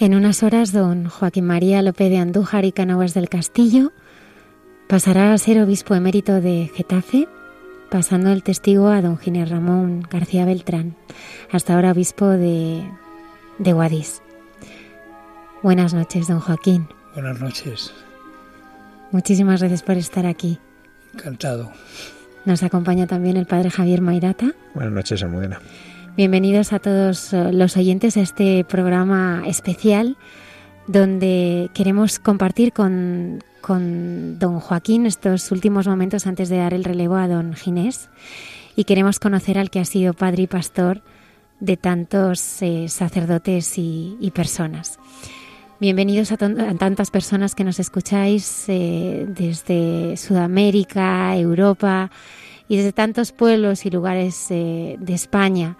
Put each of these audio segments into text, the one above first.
En unas horas, don Joaquín María López de Andújar y Canaguas del Castillo pasará a ser obispo emérito de Getafe, pasando el testigo a don Ginés Ramón García Beltrán, hasta ahora obispo de, de Guadix. Buenas noches, don Joaquín. Buenas noches. Muchísimas gracias por estar aquí. Encantado. Nos acompaña también el padre Javier Mairata. Buenas noches, Almudena. Bienvenidos a todos eh, los oyentes a este programa especial donde queremos compartir con, don Joaquín estos últimos momentos antes de dar el relevo a don Ginés y queremos conocer al que ha sido padre y pastor de tantos eh, sacerdotes y, personas. Bienvenidos a, tantas personas que nos escucháis eh, desde Sudamérica, Europa y desde tantos pueblos y lugares de España.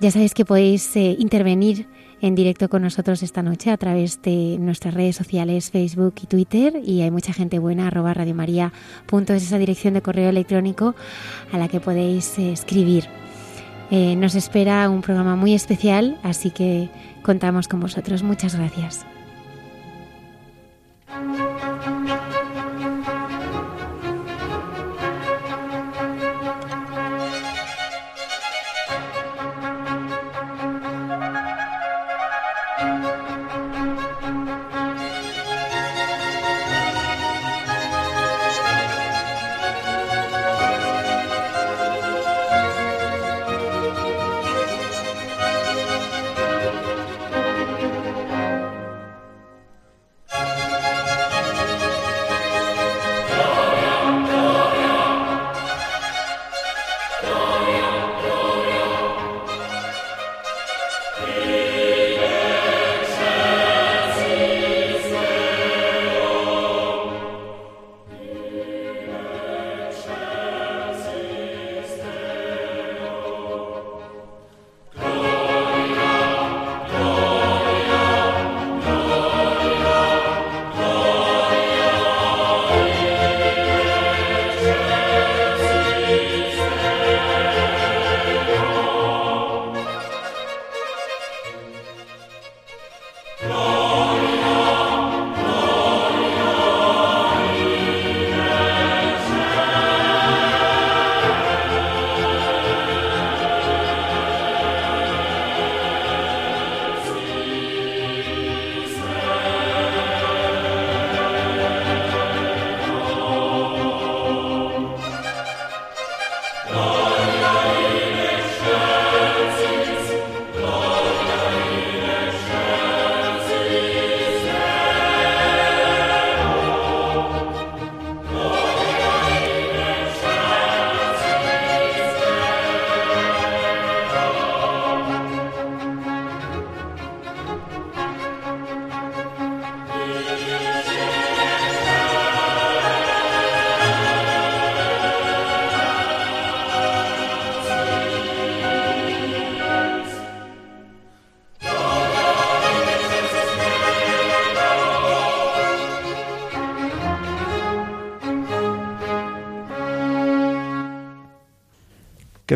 Ya sabéis que podéis eh, intervenir en directo con nosotros esta noche a través de nuestras redes sociales, Facebook y Twitter. Y hay mucha gente buena, arroba radiomaria.es, esa dirección de correo electrónico a la que podéis eh, escribir. Eh, nos espera un programa muy especial, así que contamos con vosotros. Muchas gracias.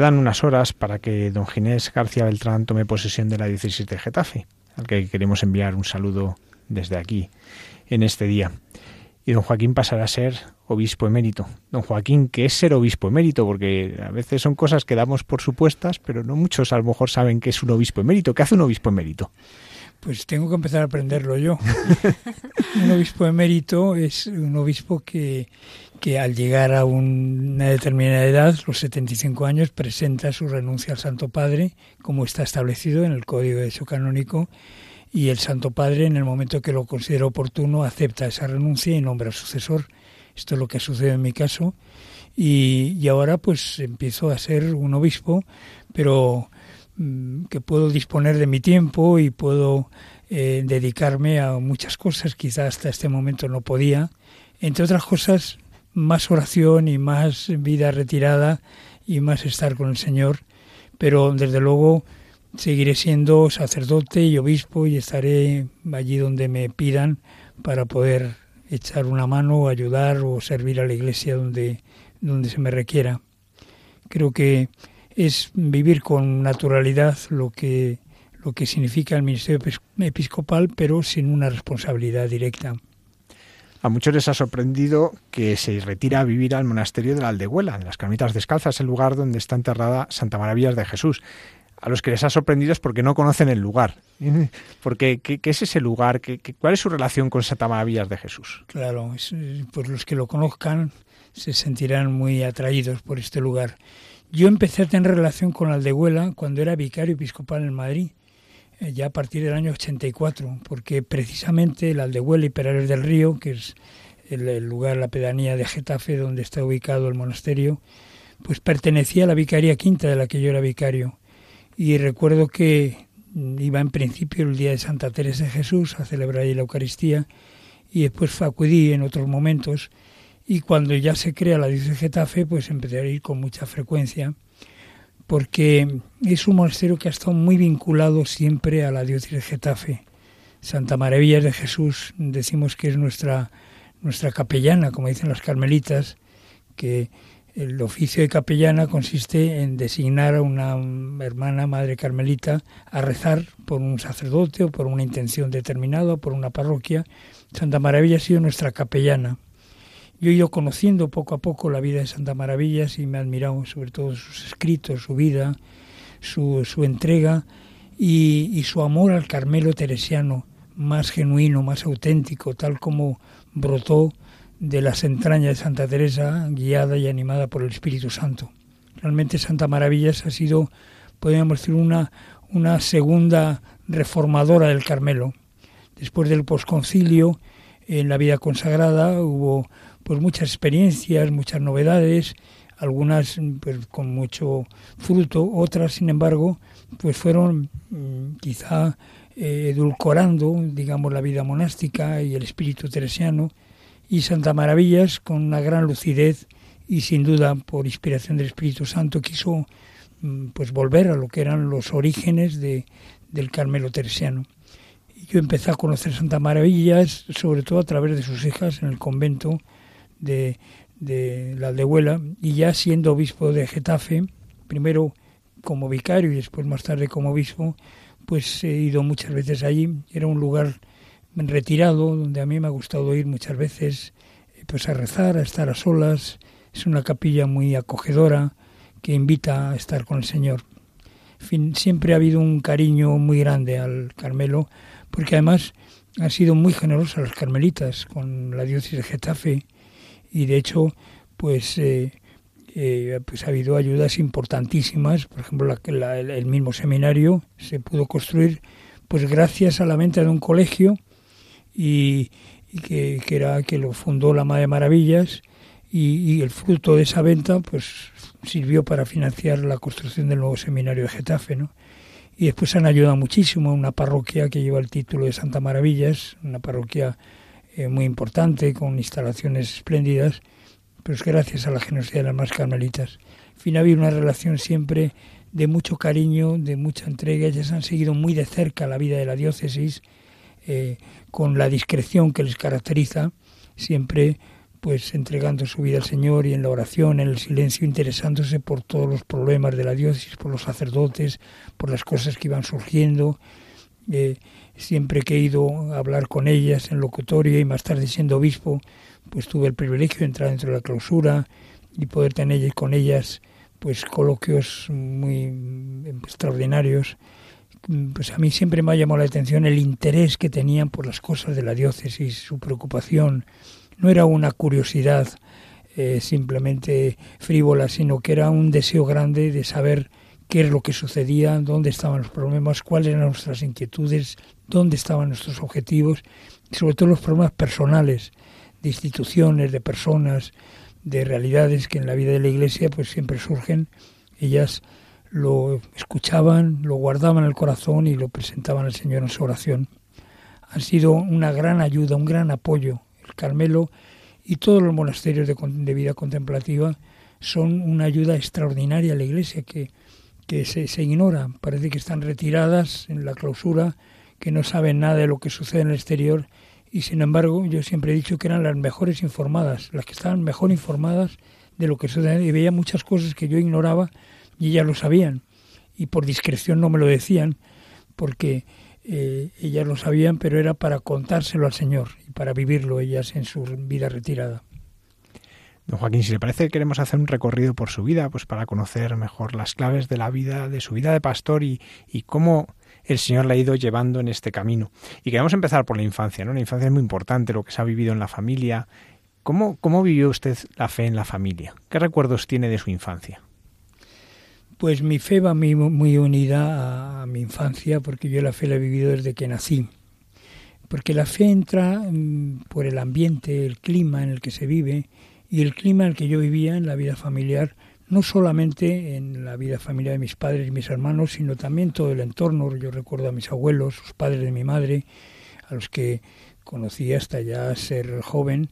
Quedan unas horas para que don Ginés García Beltrán tome posesión de la diócesis de Getafe, al que queremos enviar un saludo desde aquí en este día. y don Joaquín pasará a ser obispo emérito. Don Joaquín, ¿qué es ser obispo emérito? Porque a veces son cosas que damos por supuestas, pero no muchos a lo mejor saben qué es un obispo emérito. ¿Qué hace un obispo emérito? Pues tengo que empezar a aprenderlo yo. un obispo emérito es un obispo que, que al llegar a una determinada edad, los 75 años, presenta su renuncia al Santo Padre, como está establecido en el Código de Hecho Canónico, y el Santo Padre, en el momento que lo considera oportuno, acepta esa renuncia y nombra sucesor. Esto es lo que sucede en mi caso. Y, y ahora pues empiezo a ser un obispo, pero mm, que puedo disponer de mi tiempo y puedo eh, dedicarme a muchas cosas, quizás hasta este momento no podía. Entre otras cosas, más oración y más vida retirada y más estar con el Señor. Pero desde luego seguiré siendo sacerdote y obispo y estaré allí donde me pidan para poder echar una mano, ayudar o servir a la iglesia donde, donde se me requiera. Creo que es vivir con naturalidad lo que, lo que significa el ministerio episcopal, pero sin una responsabilidad directa. A muchos les ha sorprendido que se retira a vivir al monasterio de la Aldehuela, en las Carmitas Descalzas, el lugar donde está enterrada Santa Maravillas de Jesús a los que les ha sorprendido es porque no conocen el lugar. Porque, ¿qué, es ese lugar? ¿Qué, cuál es su relación con Santa Maravillas de Jesús? Claro, pues los que lo conozcan se sentirán muy atraídos por este lugar. Yo empecé a tener relación con Aldehuela cuando era vicario episcopal en Madrid, ya a partir del año 84, porque precisamente el Aldehuela y Perales del Río, que es el, lugar, la pedanía de Getafe donde está ubicado el monasterio, pues pertenecía a la Vicaría Quinta de la que yo era vicario. Y recuerdo que iba en principio el día de Santa Teresa de Jesús a celebrar ahí la Eucaristía y después acudí en otros momentos y cuando ya se crea la diócesis de Getafe pues empecé a ir con mucha frecuencia porque es un monasterio que ha estado muy vinculado siempre a la diócesis de Getafe. Santa Maravilla de Jesús decimos que es nuestra nuestra capellana, como dicen las carmelitas, que el oficio de capellana consiste en designar a una hermana madre carmelita a rezar por un sacerdote o por una intención determinada o por una parroquia. Santa Maravilla ha sido nuestra capellana. Yo he ido conociendo poco a poco la vida de Santa Maravilla y me ha admirado sobre todo sus escritos, su vida, su, su entrega y, y su amor al Carmelo teresiano más genuino, más auténtico, tal como brotó de las entrañas de Santa Teresa, guiada y animada por el Espíritu Santo. Realmente Santa Maravillas ha sido, podríamos decir, una, una segunda reformadora del Carmelo. Después del posconcilio, en la vida consagrada hubo pues muchas experiencias, muchas novedades, algunas pues, con mucho fruto, otras, sin embargo, pues fueron mm, quizá eh, edulcorando, digamos, la vida monástica y el espíritu teresiano, y Santa Maravillas, con una gran lucidez y sin duda por inspiración del Espíritu Santo, quiso mm, pues volver a lo que eran los orígenes de, del Carmelo teresiano. Yo empecé a conocer Santa Maravillas, sobre todo a través de sus hijas en el convento de, de la Aldehuela, y ya siendo obispo de Getafe, primero como vicario y después más tarde como obispo, pues he ido muchas veces allí. Era un lugar retirado, donde a mí me ha gustado ir muchas veces eh, pues a rezar, a estar a solas. Es una capilla muy acogedora que invita a estar con el Señor. Fin, siempre ha habido un cariño muy grande al Carmelo, porque además ha sido muy generosa las carmelitas con la diócesis de Getafe y de hecho pues eh, eh, pues ha habido ayudas importantísimas por ejemplo la, el mismo seminario se pudo construir pues gracias a la venta de un colegio y, que, era que lo fundó la Madre Maravillas y, el fruto de esa venta pues sirvió para financiar la construcción del nuevo seminario de Getafe, ¿no? Y después han ayudado muchísimo una parroquia que lleva el título de Santa Maravillas, una parroquia eh, muy importante con instalaciones espléndidas, pues gracias a la generosidad de las más carmelitas. En fin, ha habido una relación siempre de mucho cariño, de mucha entrega, ellas han seguido muy de cerca la vida de la diócesis, eh, con la discreción que les caracteriza, siempre pues entregando su vida al Señor y en la oración, en el silencio, interesándose por todos los problemas de la diócesis, por los sacerdotes, por las cosas que iban surgiendo. Eh, siempre que he ido a hablar con ellas en locutorio y más tarde siendo obispo, pues tuve el privilegio de entrar dentro de la clausura y poder tener con ellas pues coloquios muy extraordinarios. Pues a mí siempre me ha llamado la atención el interés que tenían por las cosas de la diócesis, su preocupación. No era una curiosidad eh, simplemente frívola, sino que era un deseo grande de saber qué es lo que sucedía, dónde estaban los problemas, cuáles eran nuestras inquietudes, dónde estaban nuestros objetivos, y sobre todo los problemas personales, de instituciones, de personas, de realidades que en la vida de la Iglesia pues siempre surgen. Ellas lo escuchaban, lo guardaban en el corazón y lo presentaban al Señor en su oración. Han sido una gran ayuda, un gran apoyo. El Carmelo y todos los monasterios de, vida contemplativa son una ayuda extraordinaria a la Iglesia que que se, se ignora, parece que están retiradas en la clausura, que no saben nada de lo que sucede en el exterior y sin embargo yo siempre he dicho que eran las mejores informadas, las que estaban mejor informadas de lo que sucede y veía muchas cosas que yo ignoraba y ellas lo sabían y por discreción no me lo decían porque eh, ellas lo sabían pero era para contárselo al Señor y para vivirlo ellas en su vida retirada. Don Joaquín, si le parece, queremos hacer un recorrido por su vida, pues para conocer mejor las claves de la vida, de su vida de pastor y, y cómo el Señor le ha ido llevando en este camino. Y queremos empezar por la infancia, ¿no? La infancia es muy importante, lo que se ha vivido en la familia. ¿Cómo, cómo vivió usted la fe en la familia? ¿Qué recuerdos tiene de su infancia? Pues mi fe va muy, muy unida a, mi infancia, porque yo la fe la he vivido desde que nací. Porque la fe entra mm, por el ambiente, el clima en el que se vive, y el clima en el que yo vivía en la vida familiar, no solamente en la vida familiar de mis padres y mis hermanos, sino también todo el entorno. Yo recuerdo a mis abuelos, los padres de mi madre, a los que conocí hasta ya ser joven,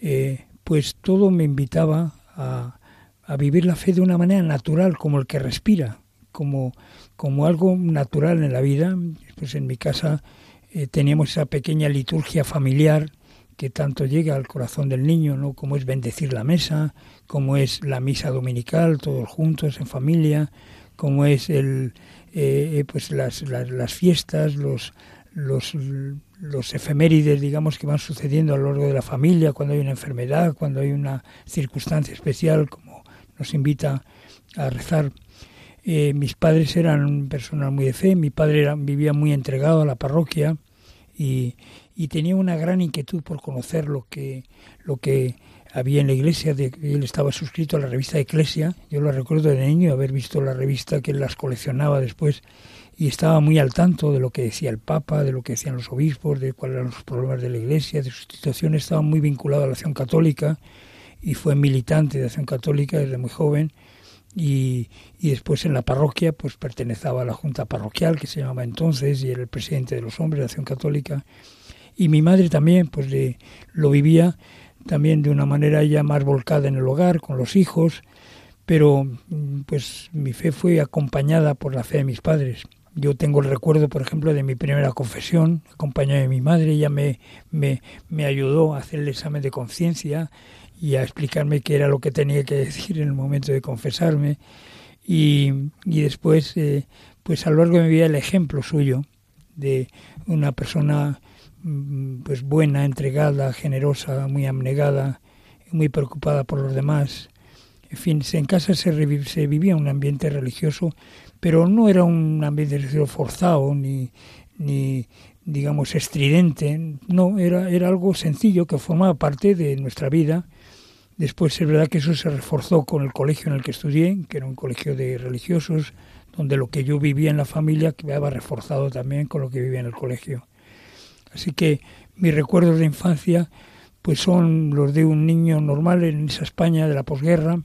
eh, pues todo me invitaba a, a, vivir la fe de una manera natural, como el que respira, como, como algo natural en la vida. Pues en mi casa eh, teníamos esa pequeña liturgia familiar que tanto llega al corazón del niño, ¿no? Como es bendecir la mesa, como es la misa dominical, todos juntos en familia, como es el, eh, eh, pues las, las, fiestas, los, los, los efemérides, digamos, que van sucediendo a lo largo de la familia, cuando hay una enfermedad, cuando hay una circunstancia especial, como nos invita a rezar. Eh, mis padres eran personas muy de fe, mi padre vivía muy entregado a la parroquia y, y tenía una gran inquietud por conocer lo que, lo que había en la iglesia, de, él estaba suscrito a la revista Eclesia, yo lo recuerdo de niño, haber visto la revista que él las coleccionaba después, y estaba muy al tanto de lo que decía el Papa, de lo que decían los obispos, de cuáles eran los problemas de la iglesia, de su situación, estaba muy vinculado a la acción católica, y fue militante de acción católica desde muy joven, y, y, después en la parroquia pues pertenecía a la junta parroquial que se llamaba entonces y era el presidente de los hombres de acción católica. Y mi madre también pues lo vivía también de una manera ya más volcada en el hogar con los hijos pero mm, pues mi fe fue acompañada por la fe de mis padres. Yo tengo el recuerdo por ejemplo de mi primera confesión acompañada de mi madre. Ella me, me, me ayudó a hacer el examen de conciencia y a explicarme qué era lo que tenía que decir en el momento de confesarme. Y, y después eh, pues a lo largo de mi vida el ejemplo suyo de una persona pues buena, entregada, generosa, muy abnegada, muy preocupada por los demás. En fin, en casa se, se vivía un ambiente religioso, pero no era un ambiente religioso forzado ni, ni digamos estridente, no, era, era algo sencillo que formaba parte de nuestra vida. Después es verdad que eso se reforzó con el colegio en el que estudié, que era un colegio de religiosos, donde lo que yo vivía en la familia quedaba reforzado también con lo que vivía en el colegio. Así que mis recuerdos de infancia pues son los de un niño normal en esa España de la posguerra,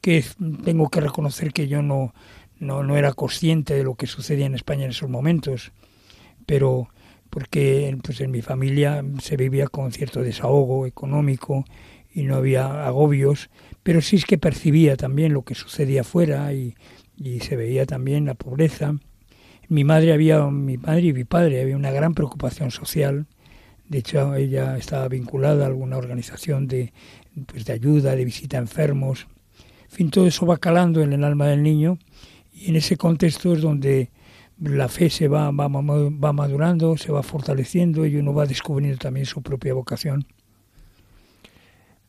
que tengo que reconocer que yo no, no, no era consciente de lo que sucedía en España en esos momentos, pero porque pues en mi familia se vivía con cierto desahogo económico y no había agobios, pero sí es que percibía también lo que sucedía afuera y, y se veía también la pobreza mi madre había, mi madre y mi padre había una gran preocupación social. De hecho, ella estaba vinculada a alguna organización de, pues, de ayuda, de visita a enfermos. En fin, todo eso va calando en el alma del niño y en ese contexto es donde la fe se va, va, va madurando, se va fortaleciendo y uno va descubriendo también su propia vocación.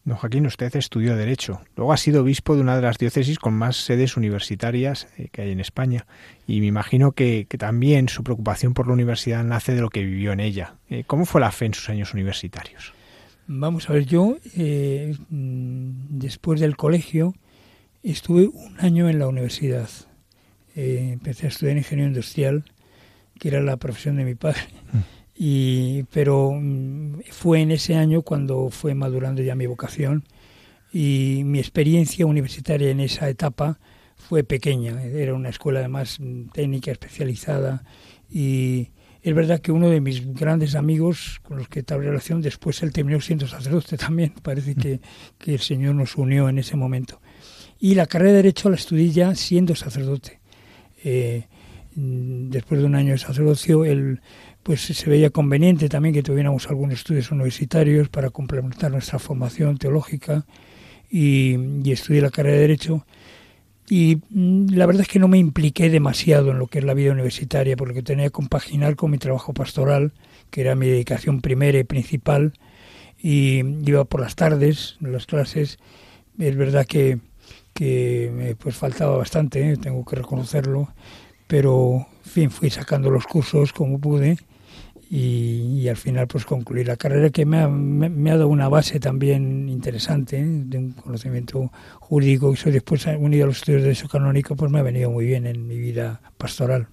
Don Joaquín, usted estudió Derecho. Luego ha sido obispo de una de las diócesis con más sedes universitarias eh, que hay en España. Y me imagino que, también su preocupación por la universidad nace de lo que vivió en ella. Eh, ¿Cómo fue la fe en sus años universitarios? Vamos a ver, yo eh, mm, después del colegio estuve un año en la universidad. empecé a estudiar ingeniería industrial, que era la profesión de mi padre. Mm y pero mm, fue en ese año cuando fue madurando ya mi vocación y mi experiencia universitaria en esa etapa fue pequeña. Era una escuela además mm, técnica especializada y es verdad que uno de mis grandes amigos con los que estaba relación después él terminó siendo sacerdote también parece que, que el Señor nos unió en ese momento. Y la carrera de derecho la estudié ya siendo sacerdote. Eh, mm, después de un año de sacerdocio el pues se veía conveniente también que tuviéramos algunos estudios universitarios para complementar nuestra formación teológica y, estudié la carrera de Derecho. Y mm, la verdad es que no me impliqué demasiado en lo que es la vida universitaria, porque tenía que compaginar con mi trabajo pastoral, que era mi dedicación primera y principal, y iba por las tardes, las clases. Es verdad que, que me pues faltaba bastante, ¿eh? tengo que reconocerlo, pero en fin, fui sacando los cursos como pude y, al final pues concluí la carrera que me ha, me, ha dado una base también interesante ¿eh? de un conocimiento jurídico y eso después unido a los estudios de derecho canónico pues me ha venido muy bien en mi vida pastoral.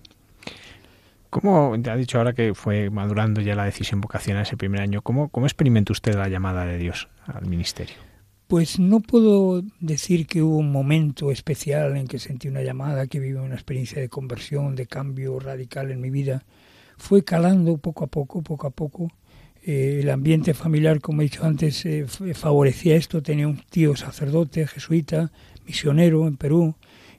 ¿Cómo, te ha dicho ahora que fue madurando ya la decisión vocacional ese primer año, ¿cómo, cómo experimenta usted la llamada de Dios al ministerio? Pues no puedo decir que hubo un momento especial en que sentí una llamada, que viví una experiencia de conversión, de cambio radical en mi vida fue calando poco a poco, poco a poco. Eh, el ambiente familiar, como he dicho antes, eh, favorecía esto. Tenía un tío sacerdote, jesuita, misionero en Perú,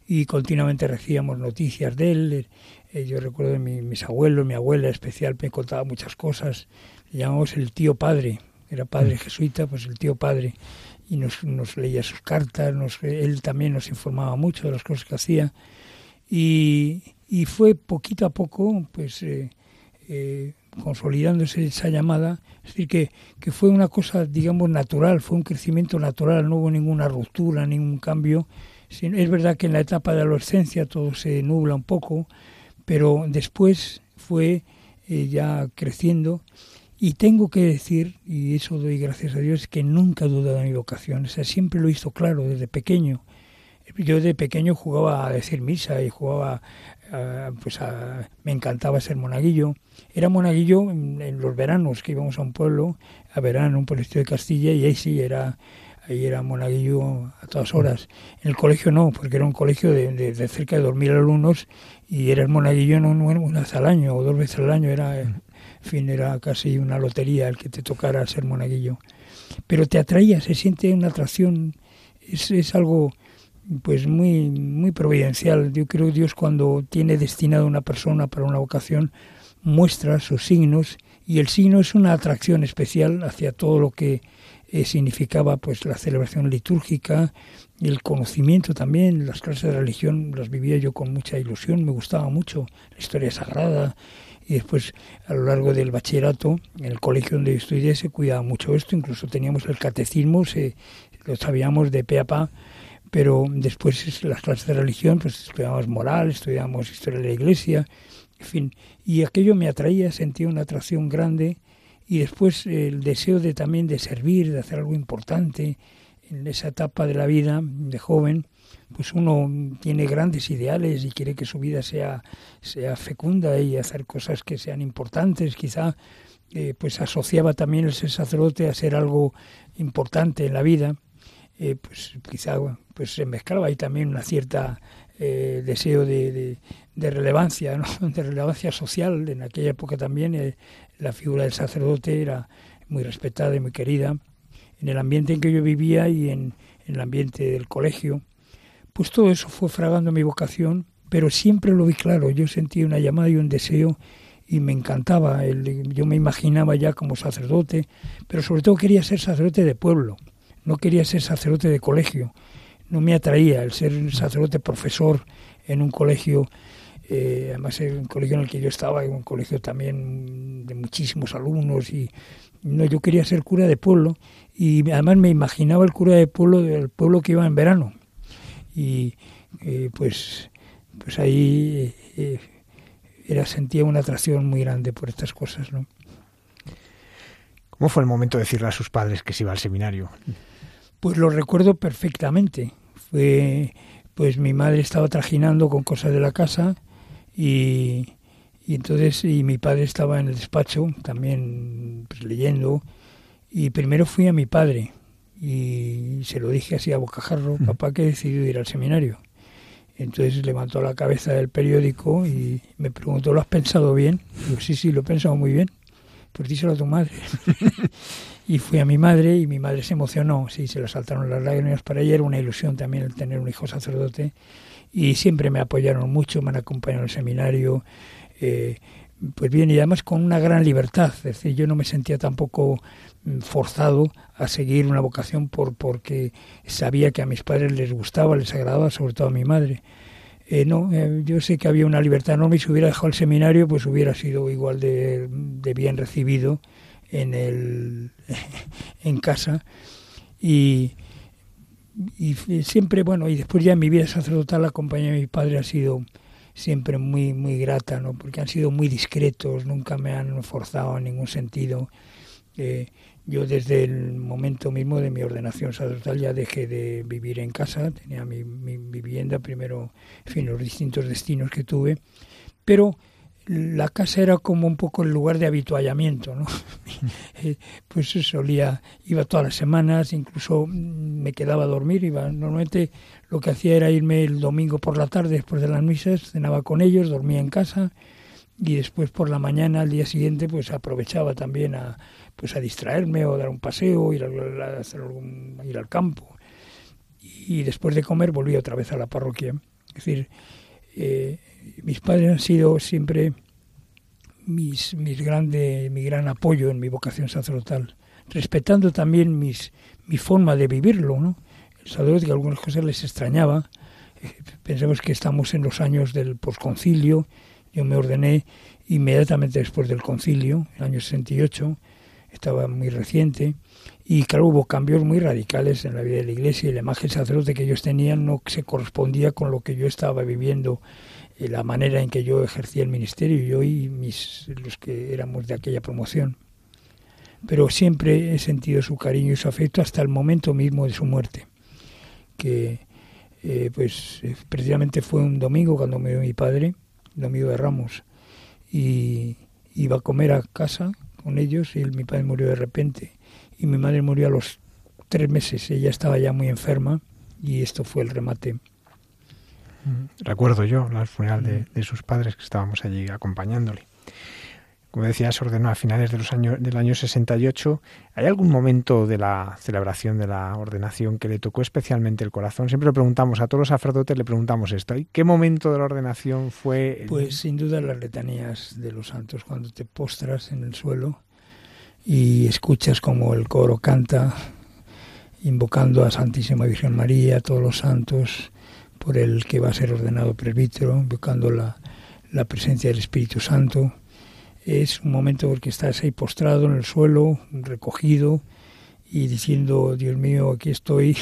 y continuamente recibíamos noticias de él. Eh, yo recuerdo de mis abuelos, mi abuela especial, me contaba muchas cosas. Le llamamos el tío padre, era padre mm. jesuita, pues el tío padre. Y nos, nos leía sus cartas, nos, él también nos informaba mucho de las cosas que hacía. Y, y fue poquito a poco, pues eh, consolidándose esa llamada, es decir, que, que fue una cosa, digamos, natural, fue un crecimiento natural, no hubo ninguna ruptura, ningún cambio. Es verdad que en la etapa de adolescencia todo se nubla un poco, pero después fue eh, ya creciendo y tengo que decir, y eso doy gracias a Dios, que nunca he dudado de mi vocación, o sea, siempre lo visto claro desde pequeño. Yo de pequeño jugaba a decir misa y jugaba, pues me encantaba ser monaguillo. Era monaguillo en, los veranos que íbamos a un pueblo, a verano, un pueblo de Castilla, y ahí sí era ahí era monaguillo a todas horas. En el colegio no, porque era un colegio de, cerca de 2.000 alumnos y era el monaguillo no una vez al año o dos veces al año. Era, fin, era casi una lotería el que te tocara ser monaguillo. Pero te atraía, se siente una atracción, es, es algo pues muy, muy providencial. Yo creo que Dios cuando tiene destinado a una persona para una vocación muestra sus signos y el signo es una atracción especial hacia todo lo que eh, significaba pues la celebración litúrgica, el conocimiento también, las clases de religión las vivía yo con mucha ilusión, me gustaba mucho la historia sagrada y después a lo largo del bachillerato en el colegio donde estudié se cuidaba mucho esto, incluso teníamos el catecismo, se, lo sabíamos de pe a pa pero después las clases de religión, pues estudiamos moral, estudiamos historia de la iglesia, en fin, y aquello me atraía, sentía una atracción grande y después el deseo de también de servir, de hacer algo importante en esa etapa de la vida de joven, pues uno tiene grandes ideales y quiere que su vida sea, sea fecunda y hacer cosas que sean importantes, quizá eh, pues asociaba también el ser sacerdote a ser algo importante en la vida. Eh, pues quizá pues se mezclaba ahí también una cierta eh, deseo de, relevancia, de relevancia social. En aquella época también eh, la figura del sacerdote era muy respetada y muy querida. En el ambiente en que yo vivía y en, el ambiente del colegio, pues todo eso fue fragando mi vocación, pero siempre lo vi claro. Yo sentí una llamada y un deseo y me encantaba. yo me imaginaba ya como sacerdote, pero sobre todo quería ser sacerdote de pueblo no quería ser sacerdote de colegio, no me atraía el ser sacerdote profesor en un colegio. eh, además el colegio en el que yo estaba, un colegio también de muchísimos alumnos y no, yo quería ser cura de pueblo y además me imaginaba el cura de pueblo del pueblo que iba en verano y eh, pues pues ahí eh, era sentía una atracción muy grande por estas cosas, ¿no? ¿Cómo fue el momento de decirle a sus padres que se iba al seminario? Pues lo recuerdo perfectamente. Fue, pues mi madre estaba trajinando con cosas de la casa y, entonces y mi padre estaba en el despacho también pues, leyendo y primero fui a mi padre y se lo dije así a bocajarro, papá que he decidido ir al seminario. Entonces levantó la cabeza del periódico y me preguntó, ¿lo has pensado bien? Digo, sí, sí, lo he pensado muy bien. Pues díselo a tu madre. y fui a mi madre y mi madre se emocionó, sí, se le saltaron las lágrimas. Para ella era una ilusión también el tener un hijo sacerdote y siempre me apoyaron mucho, me han acompañado el seminario. Eh, pues bien, y además con una gran libertad, es decir, yo no me sentía tampoco mm, forzado a seguir una vocación por porque sabía que a mis padres les gustaba, les agradaba, sobre todo a mi madre. Eh, no, eh, yo sé que había una libertad enorme y si hubiera dejado el seminario, pues hubiera sido igual de, de bien recibido en el en casa. Y, y siempre bueno y después ya en mi vida sacerdotal la compañía de mi padre ha sido siempre muy muy grata no porque han sido muy discretos nunca me han forzado en ningún sentido. Eh, yo desde el momento mismo de mi ordenación sacerdotal ya dejé de vivir en casa tenía mi, mi vivienda primero en fin los distintos destinos que tuve. Pero la casa era como un poco el lugar de habituallamiento, ¿no? Pues solía, iba todas las semanas, incluso me quedaba a dormir, iba, normalmente lo que hacía era irme el domingo por la tarde después de las misas, cenaba con ellos, dormía en casa y después por la mañana al día siguiente pues aprovechaba también a pues a distraerme o dar un paseo, ir, a, hacer ir al campo y después de comer volví otra vez a la parroquia. Es decir, eh, mis padres han sido siempre mis, mis grande, mi gran apoyo en mi vocación sacerdotal, respetando también mis, mi forma de vivirlo, ¿no? El sacerdote que algunas cosas les extrañaba. Eh, pensemos que estamos en los años del posconcilio. Yo me ordené inmediatamente después del concilio, el año 68, estaba muy reciente, y claro, hubo cambios muy radicales en la vida de la iglesia y la imagen sacerdote que ellos tenían no se correspondía con lo que yo estaba viviendo la manera en que yo ejercía el ministerio, yo y mis, los que éramos de aquella promoción. Pero siempre he sentido su cariño y su afecto hasta el momento mismo de su muerte, que eh, pues eh, precisamente fue un domingo cuando murió mi padre, domingo de Ramos, y iba a comer a casa con ellos y mi padre murió de repente y mi madre murió a los tres meses, ella estaba ya muy enferma y esto fue el remate Recuerdo yo la funeral de, sus padres que estábamos allí acompañándole. Como decía, se ordenó a finales de los años, del año 68. ¿Hay algún momento de la celebración de la ordenación que le tocó especialmente el corazón? Siempre le preguntamos, a todos los sacerdotes le preguntamos esto. ¿Y qué momento de la ordenación fue? Pues sin duda las letanías de los santos, cuando te postras en el suelo y escuchas como el coro canta, invocando a Santísima Virgen María, a todos los santos, por el que va a ser ordenado presbítero, buscando la, la presencia del Espíritu Santo. Es un momento porque estás ahí postrado en el suelo, recogido y diciendo, Dios mío, aquí estoy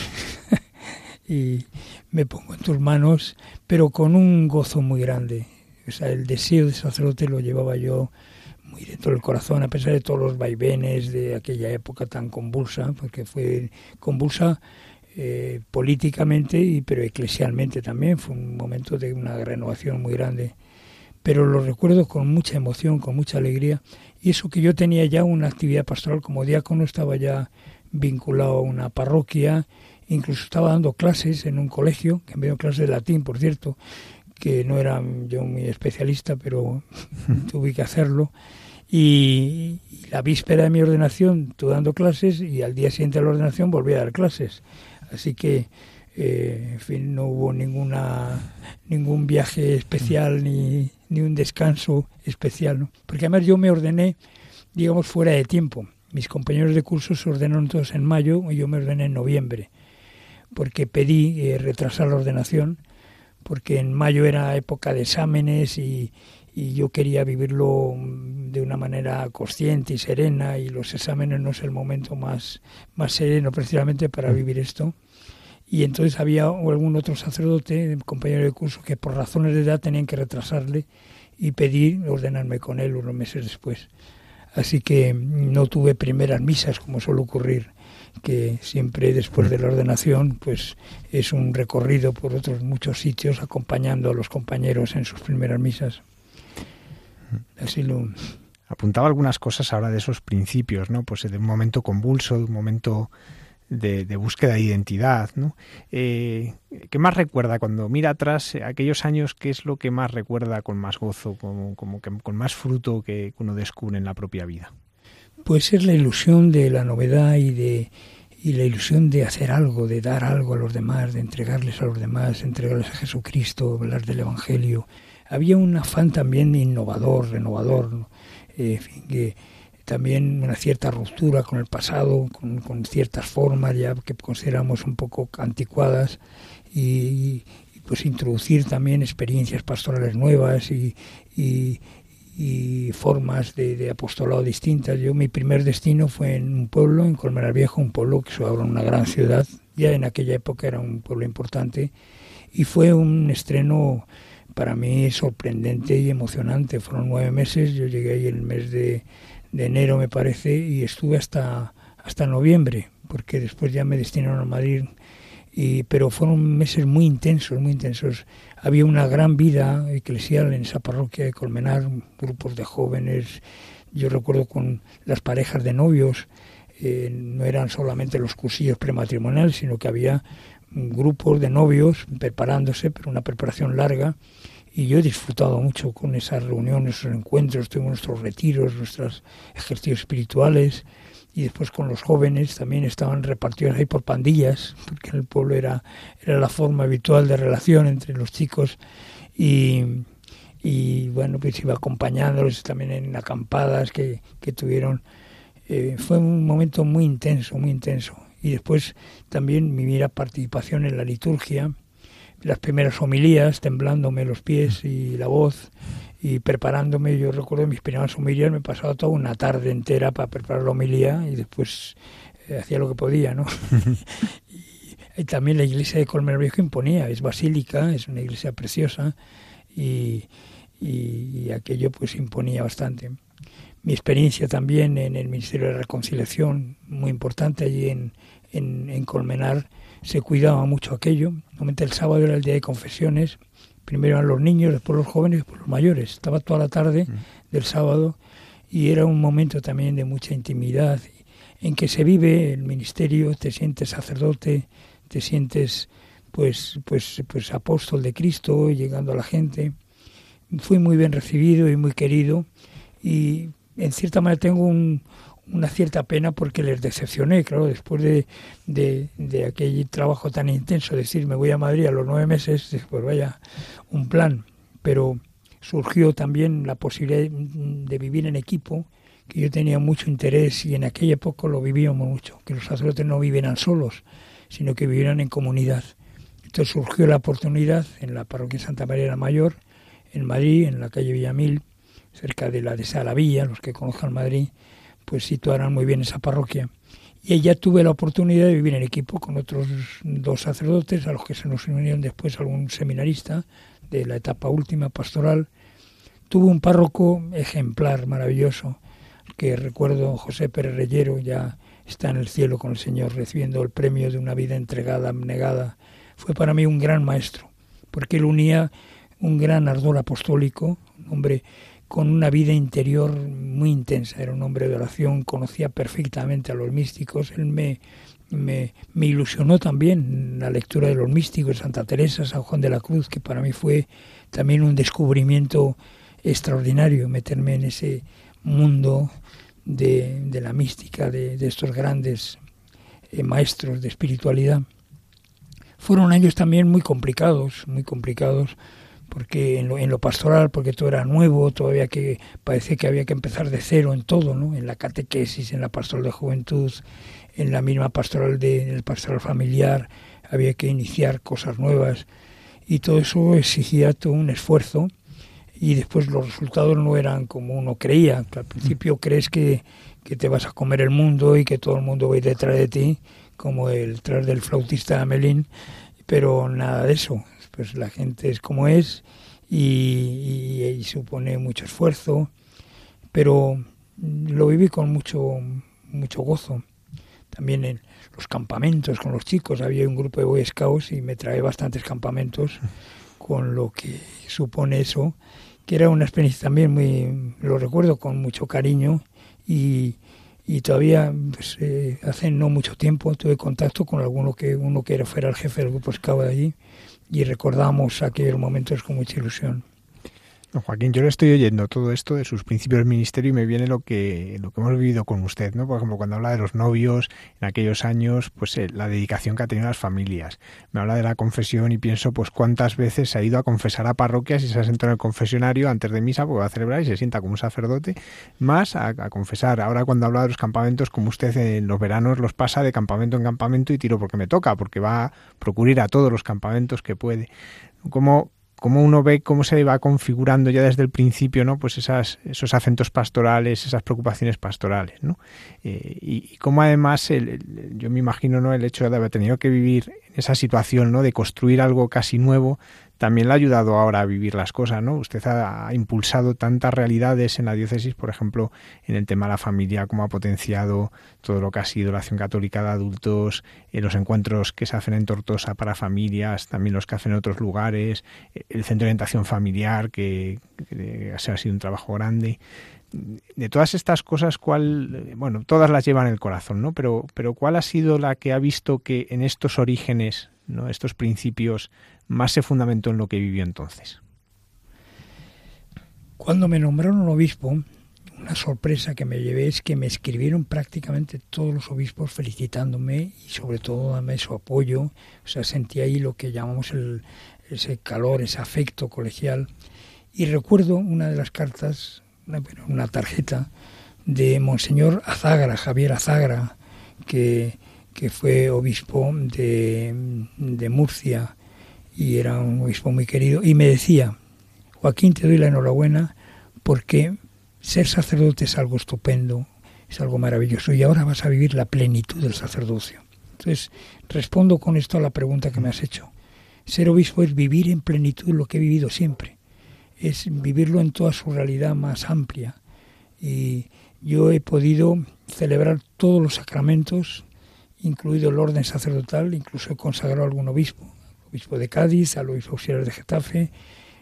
y me pongo en tus manos, pero con un gozo muy grande. O sea, el deseo de sacerdote lo llevaba yo muy dentro del corazón, a pesar de todos los vaivenes de aquella época tan convulsa, porque fue convulsa eh, políticamente, y, pero eclesialmente también. Fue un momento de una renovación muy grande. Pero lo recuerdo con mucha emoción, con mucha alegría. Y eso que yo tenía ya una actividad pastoral como diácono, estaba ya vinculado a una parroquia, incluso estaba dando clases en un colegio, que me dio clases de latín, por cierto, que no era yo muy especialista, pero tuve que hacerlo. Y, y, la víspera de mi ordenación estuve dando clases y al día siguiente de la ordenación volví a dar clases. Así que, eh, en fin, no hubo ninguna, ningún viaje especial ni, ni un descanso especial. Porque además yo me ordené, digamos, fuera de tiempo. Mis compañeros de curso se ordenaron todos en mayo y yo me ordené en noviembre, porque pedí eh, retrasar la ordenación porque en mayo era época de exámenes y, y yo quería vivirlo de una manera consciente y serena y los exámenes no es el momento más, más sereno precisamente para mm. vivir esto. Y entonces había algún otro sacerdote, compañero de curso, que por razones de edad tenían que retrasarle y pedir ordenarme con él unos meses después. Así que no tuve primeras misas como suele ocurrir, que siempre después de la ordenación pues es un recorrido por otros muchos sitios acompañando a los compañeros en sus primeras misas. Lo... Apuntaba algunas cosas ahora de esos principios, ¿no? Pues de un momento convulso, de un momento de, búsqueda de identidad, ¿no? Eh, ¿Qué más recuerda cuando mira atrás eh, aquellos años? ¿Qué es lo que más recuerda con más gozo, como, como que, con más fruto que uno descubre en la propia vida? Pues es la ilusión de la novedad y de y la ilusión de hacer algo, de dar algo a los demás, de entregarles a los demás, entregarles a Jesucristo, hablar del Evangelio, había un afán también innovador, renovador, eh, que también una cierta ruptura con el pasado, con, ciertas formas ya que consideramos un poco anticuadas y, pues introducir también experiencias pastorales nuevas y, formas de, apostolado distintas. Yo mi primer destino fue en un pueblo, en Colmenar Viejo, un pueblo que es ahora una gran ciudad, ya en aquella época era un pueblo importante y fue un estreno para mí sorprendente y emocionante. Fueron nueve meses, yo llegué ahí el mes de, enero, me parece, y estuve hasta, hasta noviembre, porque después ya me destinaron a Madrid. Y, pero fueron meses muy intensos, muy intensos. Había una gran vida eclesial en esa parroquia de Colmenar, grupos de jóvenes. Yo recuerdo con las parejas de novios, eh, no eran solamente los cursillos prematrimoniales, sino que había grupos de novios preparándose, pero una preparación larga. Y yo he disfrutado mucho con esas reuniones, esos encuentros, tuvimos nuestros retiros, nuestros ejercicios espirituales. Y después con los jóvenes también estaban repartidos ahí por pandillas, porque en el pueblo era, era la forma habitual de relación entre los chicos. Y, y bueno, pues iba acompañándolos también en acampadas que, que tuvieron. Eh, fue un momento muy intenso, muy intenso y después también mi participación en la liturgia, las primeras homilías, temblándome los pies y la voz y preparándome. Yo recuerdo mis primeras homilías, me pasaba toda una tarde entera para preparar la homilía y después eh, hacía lo que podía, ¿no? y, también la iglesia de Colmer Viejo imponía, es basílica, es una iglesia preciosa y, y aquello pues imponía bastante mi experiencia también en el Ministerio de Reconciliación, muy importante allí en, en, Colmenar, se cuidaba mucho aquello. Normalmente el sábado era el día de confesiones, primero eran los niños, después los jóvenes, después los mayores. Estaba toda la tarde mm. del sábado y era un momento también de mucha intimidad en que se vive el ministerio, te sientes sacerdote, te sientes pues pues pues apóstol de Cristo, llegando a la gente. Fui muy bien recibido y muy querido y en cierta manera tengo una cierta pena porque les decepcioné, claro, después de, de, aquel trabajo tan intenso, decir, me voy a Madrid a los nueve meses, pues vaya, un plan, pero surgió también la posibilidad de vivir en equipo, que yo tenía mucho interés y en aquella época lo vivíamos mucho, que los sacerdotes no vivieran solos, sino que vivieran en comunidad. Entonces surgió la oportunidad en la parroquia Santa María la Mayor, en Madrid, en la calle Villamil, cerca de la de Salavilla, los que conozcan Madrid, pues situarán muy bien esa parroquia. Y ella tuve la oportunidad de vivir en equipo con otros dos sacerdotes, a los que se nos unieron después algún seminarista de la etapa última pastoral. Tuvo un párroco ejemplar, maravilloso, que recuerdo José Pérez Reyero, ya está en el cielo con el Señor, recibiendo el premio de una vida entregada, abnegada. Fue para mí un gran maestro, porque él unía un gran ardor apostólico, un hombre con una vida interior muy intensa. Era un hombre de oración, conocía perfectamente a los místicos. Él me, me, ilusionó también la lectura de los místicos, Santa Teresa, San Juan de la Cruz, que para mí fue también un descubrimiento extraordinario, meterme en ese mundo de, la mística, de, estos grandes eh, maestros de espiritualidad. Fueron años también muy complicados, muy complicados, porque en lo, en lo, pastoral, porque todo era nuevo, todavía que parece que había que empezar de cero en todo, ¿no? En la catequesis, en la pastoral de juventud, en la misma pastoral de, en el pastoral familiar, había que iniciar cosas nuevas y todo eso exigía todo un esfuerzo y después los resultados no eran como uno creía. Al principio crees que, que te vas a comer el mundo y que todo el mundo va a ir detrás de ti, como el tras del flautista Amelín, pero nada de eso. Pues la gente es como es y, supone mucho esfuerzo, pero lo viví con mucho, mucho gozo. También en los campamentos con los chicos, había un grupo de Boy Scouts y me trae bastantes campamentos con lo que supone eso, que era una experiencia también muy, lo recuerdo con mucho cariño y, y todavía pues, eh, hace no mucho tiempo tuve contacto con alguno que uno que era fuera el jefe del grupo Scout de allí y recordamos aquellos momentos con mucha ilusión. Joaquín, yo le estoy oyendo todo esto de sus principios del ministerio y me viene lo que, lo que hemos vivido con usted, ¿no? Por ejemplo, cuando habla de los novios en aquellos años, pues eh, la dedicación que ha tenido las familias. Me habla de la confesión y pienso, pues cuántas veces se ha ido a confesar a parroquias y se ha sentado en el confesionario antes de misa porque va a celebrar y se sienta como un sacerdote, más a, a confesar. Ahora cuando habla de los campamentos, como usted en los veranos los pasa de campamento en campamento y tiro porque me toca, porque va a procurar a todos los campamentos que puede. Como cómo uno ve cómo se va configurando ya desde el principio, ¿no? Pues esas, esos acentos pastorales, esas preocupaciones pastorales, ¿no? Eh, y, cómo además, yo me imagino, ¿no? El hecho de haber tenido que vivir en esa situación, ¿no? De construir algo casi nuevo, también le ha ayudado ahora a vivir las cosas, ¿no? Usted ha, impulsado tantas realidades en la diócesis, por ejemplo, en el tema de la familia, cómo ha potenciado todo lo que ha sido la acción católica de adultos, los encuentros que se hacen en Tortosa para familias, también los que hacen en otros lugares, el centro de orientación familiar, que, que ha sido un trabajo grande de todas estas cosas, ¿cuál, bueno, todas las llevan el corazón, ¿no? Pero, pero ¿cuál ha sido la que ha visto que en estos orígenes, ¿no? estos principios, más se fundamentó en lo que vivió entonces? Cuando me nombraron obispo, una sorpresa que me llevé es que me escribieron prácticamente todos los obispos felicitándome y sobre todo dame su apoyo. O sea, sentí ahí lo que llamamos el, ese calor, ese afecto colegial. Y recuerdo una de las cartas, una tarjeta de Monseñor Azagra, Javier Azagra, que, que fue obispo de, de Murcia y era un obispo muy querido, y me decía, Joaquín, te doy la enhorabuena porque ser sacerdote es algo estupendo, es algo maravilloso, y ahora vas a vivir la plenitud del sacerdocio. Entonces, respondo con esto a la pregunta que me has hecho. Ser obispo es vivir en plenitud lo que he vivido siempre, es vivirlo en toda su realidad más amplia. Y yo he podido celebrar todos los sacramentos, incluido el orden sacerdotal, incluso he consagrado a algún obispo, obispo de Cádiz, al obispo auxiliar de Getafe,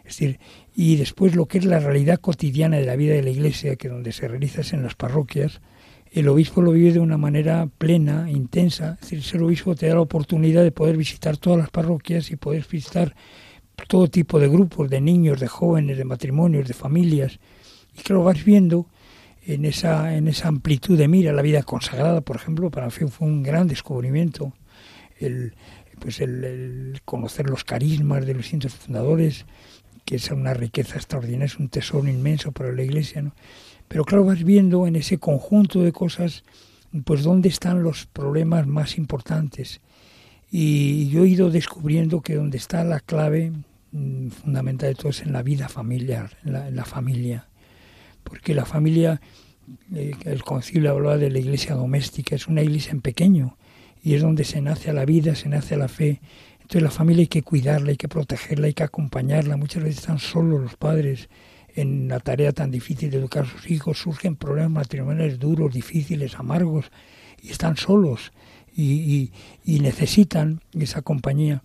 es decir, y después lo que es la realidad cotidiana de la vida de la iglesia, que donde se realiza es en las parroquias, el obispo lo vive de una manera plena, intensa, es decir, ser obispo te da la oportunidad de poder visitar todas las parroquias y poder visitar todo tipo de grupos, de niños, de jóvenes, de matrimonios, de familias, y que lo vas viendo en esa, en esa amplitud de mira, la vida consagrada, por ejemplo, para mí fue un gran descubrimiento. El, pues el, conocer los carismas de los distintos fundadores, que es una riqueza extraordinaria, es un tesoro inmenso para la Iglesia, ¿no? Pero claro, vas viendo en ese conjunto de cosas, pues dónde están los problemas más importantes. Y yo he ido descubriendo que donde está la clave mm, fundamental de todo es en la vida familiar, en la, familia. Porque la familia, eh, el concilio hablaba de la iglesia doméstica, es una iglesia en pequeño, y es donde se nace a la vida, se nace a la fe. Entonces la familia hay que cuidarla, hay que protegerla, hay que acompañarla. Muchas veces están solos los padres en la tarea tan difícil de educar a sus hijos, surgen problemas matrimoniales duros, difíciles, amargos, y están solos y, necesitan esa compañía.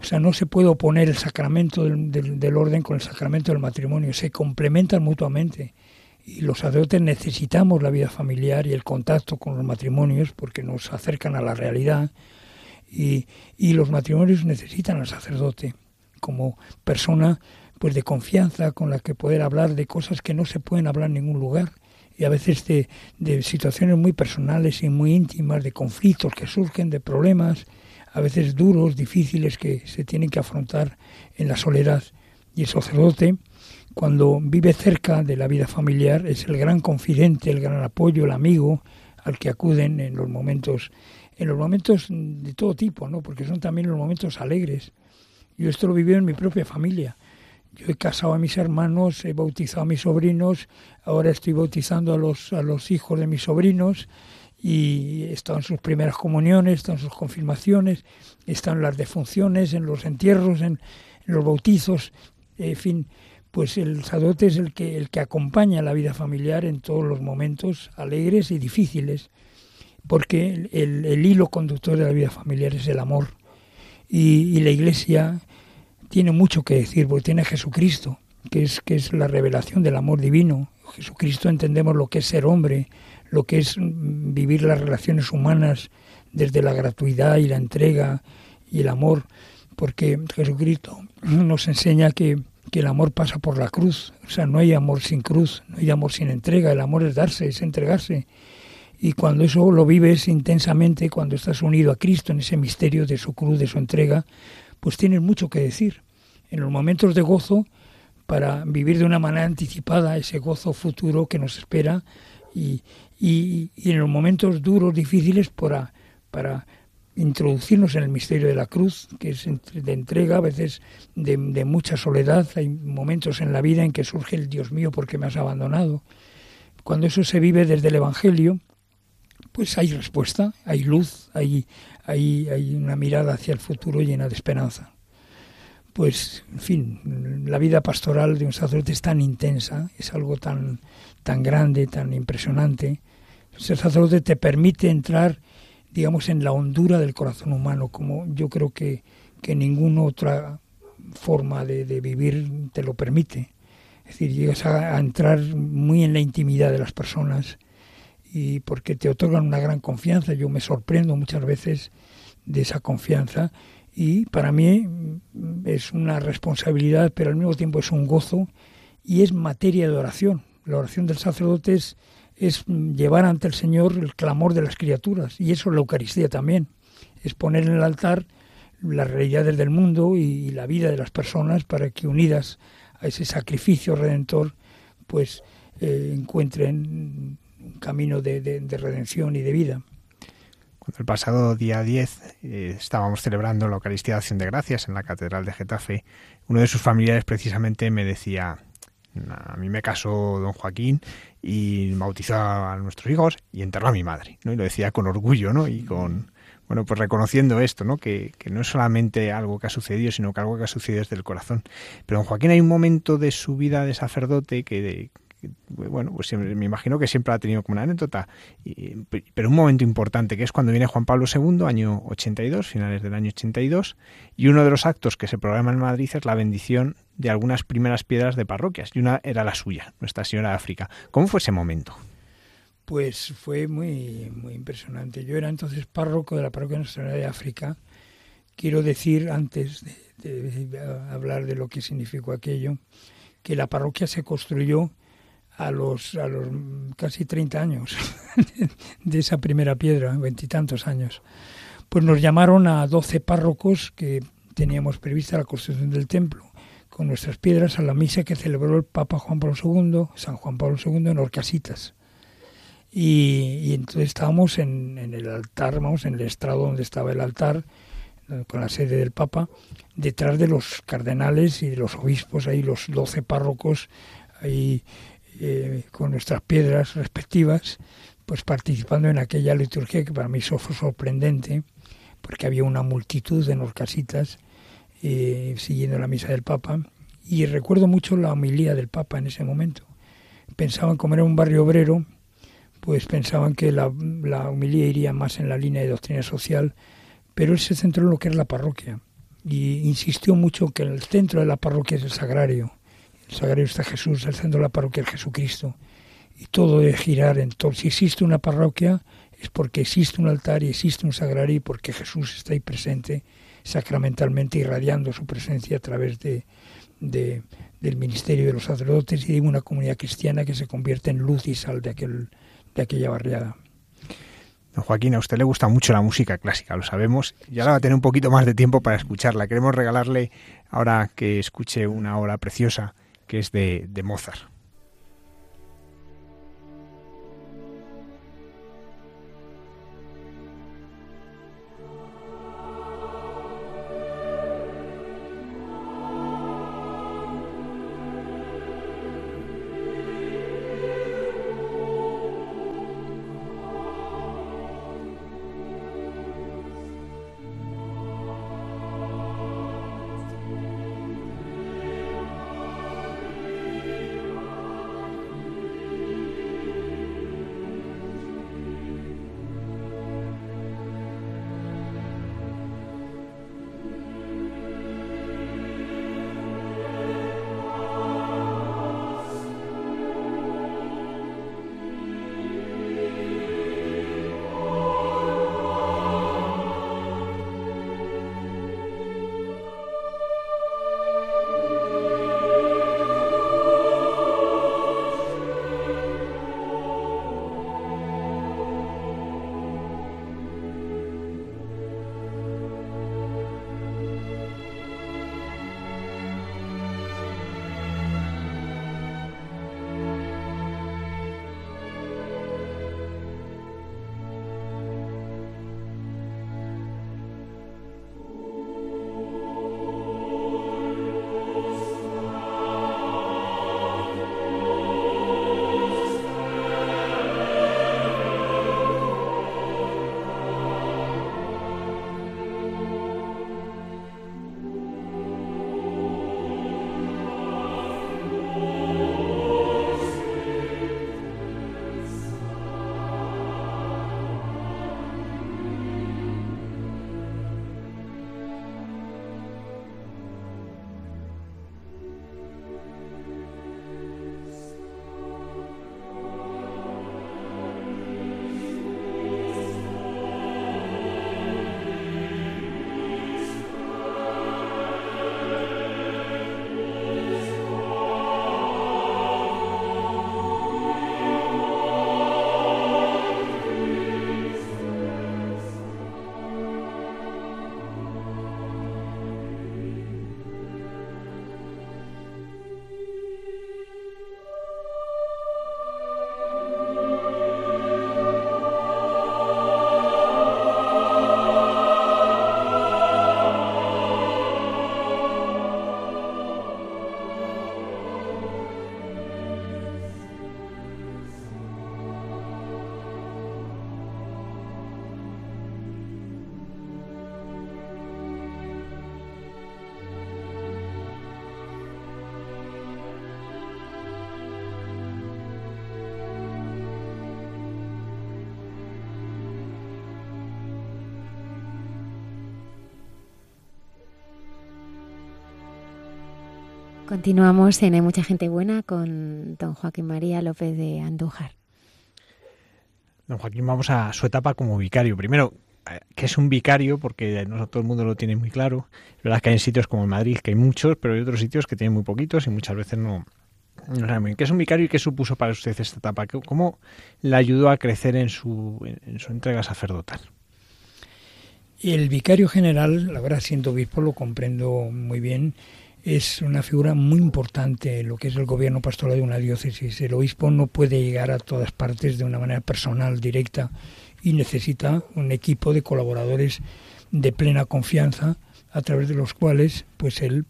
O sea, no se puede oponer el sacramento del orden con el sacramento del matrimonio, se complementan mutuamente y los sacerdotes necesitamos la vida familiar y el contacto con los matrimonios porque nos acercan a la realidad y, y los matrimonios necesitan al sacerdote como persona pues de confianza con la que poder hablar de cosas que no se pueden hablar en ningún lugar y a veces de, de situaciones muy personales y muy íntimas, de conflictos que surgen, de problemas, a veces duros, difíciles que se tienen que afrontar en la soledad. Y el sacerdote cuando vive cerca de la vida familiar, es el gran confidente, el gran apoyo, el amigo al que acuden en los momentos, en los momentos de todo tipo, ¿no? Porque son también los momentos alegres. Yo esto lo viví en mi propia familia. Yo he casado a mis hermanos, he bautizado a mis sobrinos, ahora estoy bautizando a los, a los hijos de mis sobrinos y están en sus primeras comuniones, están en sus confirmaciones, están en las defunciones, en los entierros, en, los bautizos, en fin, pues el sacerdote es el que, el que acompaña la vida familiar en todos los momentos alegres y difíciles, porque el, el, hilo conductor de la vida familiar es el amor. Y, y, la Iglesia tiene mucho que decir, porque tiene Jesucristo, que es, que es la revelación del amor divino. Jesucristo entendemos lo que es ser hombre, lo que es vivir las relaciones humanas desde la gratuidad y la entrega y el amor, porque Jesucristo nos enseña que, que el amor pasa por la cruz, o sea, no hay amor sin cruz, no hay amor sin entrega, el amor es darse, es entregarse. Y cuando eso lo vives intensamente, cuando estás unido a Cristo en ese misterio de su cruz, de su entrega, pues tienes mucho que decir. En los momentos de gozo, para vivir de una manera anticipada ese gozo futuro que nos espera y, y, en los momentos duros, difíciles, para, para introducirnos en el misterio de la cruz, que es de entrega, a veces de, de, mucha soledad. Hay momentos en la vida en que surge el Dios mío, porque me has abandonado? Cuando eso se vive desde el Evangelio, pues hay respuesta, hay luz, hay, hay, hay una mirada hacia el futuro llena de esperanza. Pues, en fin, la vida pastoral de un sacerdote es tan intensa, es algo tan, tan grande, tan impresionante. Ser sacerdote te permite entrar, digamos, en la hondura del corazón humano, como yo creo que, que ninguna otra forma de, de, vivir te lo permite. Es decir, llegas a, a entrar muy en la intimidad de las personas y porque te otorgan una gran confianza. Yo me sorprendo muchas veces de esa confianza y para mí mm, es una responsabilidad, pero al mismo tiempo es un gozo y es materia de oración. La oración del sacerdote es, es llevar ante el Señor el clamor de las criaturas y eso es la Eucaristía también. Es poner en el altar las realidades del mundo y la vida de las personas para que unidas a ese sacrificio redentor pues eh, encuentren un camino de, de, redención y de vida. Cuando el pasado día 10 eh, estábamos celebrando la Eucaristía de Acción de Gracias en la Catedral de Getafe, uno de sus familiares precisamente me decía, a mí me casó don Joaquín y bautizó a nuestros hijos y enterró a mi madre, ¿no? Y lo decía con orgullo, ¿no? Y con, bueno, pues reconociendo esto, ¿no? Que, que, no es solamente algo que ha sucedido, sino que algo que ha sucedido desde el corazón. Pero don Joaquín hay un momento de su vida de sacerdote que, bueno, pues me imagino que siempre ha tenido como una anécdota, pero un momento importante, que es cuando viene Juan Pablo II, año 82, finales del año 82, y uno de los actos que se programa en Madrid es la bendición de algunas primeras piedras de parroquias, y una era la suya, Nuestra Señora de África. ¿Cómo fue ese momento? Pues fue muy, muy impresionante. Yo era entonces párroco de la parroquia Nuestra de África. Quiero decir, antes de, de hablar de lo que significó aquello, que la parroquia se construyó a los, a los casi 30 años de esa primera piedra, veintitantos años. Pues nos llamaron a 12 párrocos que teníamos prevista la construcción del templo con nuestras piedras a la misa que celebró el Papa Juan Pablo II, San Juan Pablo II, en Orcasitas. Y, entonces estábamos en, en, el altar, vamos, en el estrado donde estaba el altar, con la sede del Papa, detrás de los cardenales y de los obispos, ahí los doce párrocos, ahí eh, con nuestras piedras respectivas, pues participando en aquella liturgia que para mí fue sorprendente, porque había una multitud de norcasitas eh, siguiendo la misa del Papa, y recuerdo mucho la homilía del Papa en ese momento. Pensaban, como era un barrio obrero, pues pensaban que la, la homilía iría más en la línea de doctrina social, pero él se centró en lo que es la parroquia, y insistió mucho que el centro de la parroquia es el sagrario, el sagrario está Jesús, el centro de la parroquia es Jesucristo. Y todo debe girar en torno. Si existe una parroquia es porque existe un altar y existe un sagrario y porque Jesús está ahí presente sacramentalmente irradiando su presencia a través de, de, del ministerio de los sacerdotes y de una comunidad cristiana que se convierte en luz y sal de, aquel, de aquella barriada. Don Joaquín, a usted le gusta mucho la música clásica, lo sabemos, y ahora va a tener un poquito más de tiempo para escucharla. Queremos regalarle ahora que escuche una obra preciosa que es de Mozart. Continuamos en Hay mucha gente buena con don Joaquín María López de Andújar. Don Joaquín, vamos a su etapa como vicario. Primero, eh, ¿qué es un vicario? Porque no todo el mundo lo tiene muy claro. Es verdad que hay sitios como Madrid que hay muchos, pero hay otros sitios que tienen muy poquitos y muchas veces no, no saben muy bien. ¿Qué es un vicario y qué supuso para usted esta etapa? ¿Cómo le ayudó a crecer en su, en su entrega sacerdotal? El vicario general, la verdad, siendo obispo, lo comprendo muy bien es una figura muy importante lo que es el gobierno pastoral de una diócesis. El obispo no puede llegar a todas partes de una manera personal, directa, y necesita un equipo de colaboradores de plena confianza a través de los cuales pues él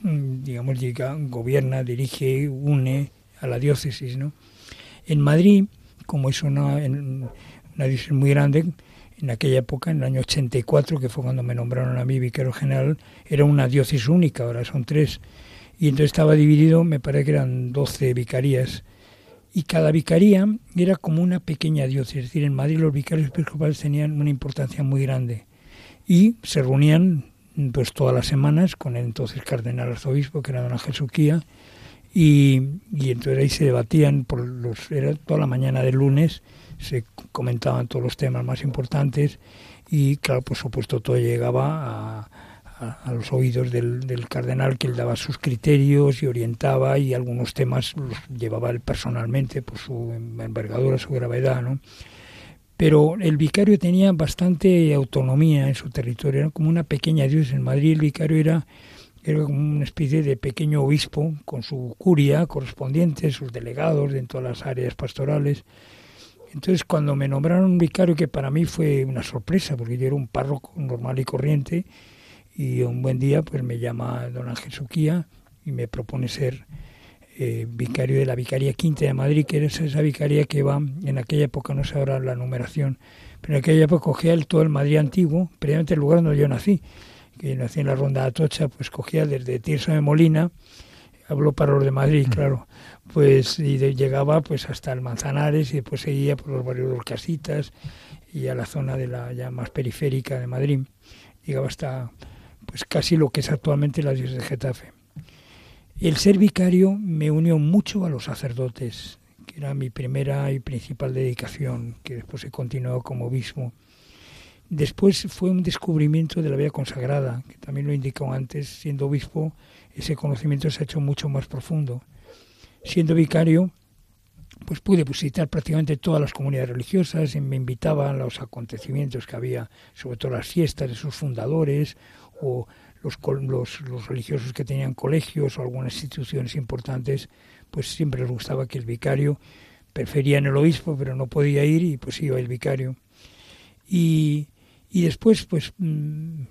mm, digamos llega, gobierna, dirige, une a la diócesis, ¿no? En Madrid, como es una, una diócesis muy grande, en aquella época, en el año 84, que fue cuando me nombraron a mí vicario general, era una diócesis única, ahora son tres. Y entonces estaba dividido, me parece que eran 12 vicarías. Y cada vicaría era como una pequeña diócesis. Es decir, en Madrid los vicarios episcopales tenían una importancia muy grande. Y se reunían pues todas las semanas con el entonces cardenal arzobispo, que era don Ángel Suquía, y, y entonces ahí se debatían, por los, era toda la mañana del lunes, se comentaban todos los temas más importantes y claro, por supuesto todo llegaba a, los oídos del, cardenal que él daba sus criterios y orientaba y algunos temas los llevaba él personalmente por su envergadura, su gravedad, ¿no? Pero el vicario tenía bastante autonomía en su territorio, era como una pequeña diócesis. En Madrid el vicario era, era como una especie de pequeño obispo con su curia correspondiente, sus delegados en todas las áreas pastorales entonces, cuando me nombraron un vicario, que para mí fue una sorpresa, porque yo era un párroco normal y corriente, y un buen día pues me llama don Ángel Suquía y me propone ser eh, vicario de la Vicaría Quinta de Madrid, que era esa vicaría que va, en aquella época no sé ahora la numeración, pero en aquella época cogía el, todo el Madrid antiguo, previamente el lugar donde yo nací, que nací en la Ronda de Atocha, pues cogía desde Tirso de Molina, habló para los de Madrid, claro, pues y llegaba pues hasta el Manzanares y después seguía por los barrios de los Casitas y a la zona de la ya más periférica de Madrid. Llegaba hasta pues casi lo que es actualmente la diócesis de Getafe. El ser vicario me unió mucho a los sacerdotes, que era mi primera y principal dedicación, que después he continuado como obispo. Después fue un descubrimiento de la vida consagrada, que también lo indicó antes, siendo obispo, ese conocimiento se ha hecho mucho más profundo siendo vicario, pues pude visitar prácticamente todas las comunidades religiosas y me invitaban a los acontecimientos que había, sobre todo las fiestas de sus fundadores o los, los, religiosos que tenían colegios o algunas instituciones importantes, pues siempre les gustaba que el vicario prefería en el obispo, pero no podía ir y pues iba el vicario. Y, y después, pues mm,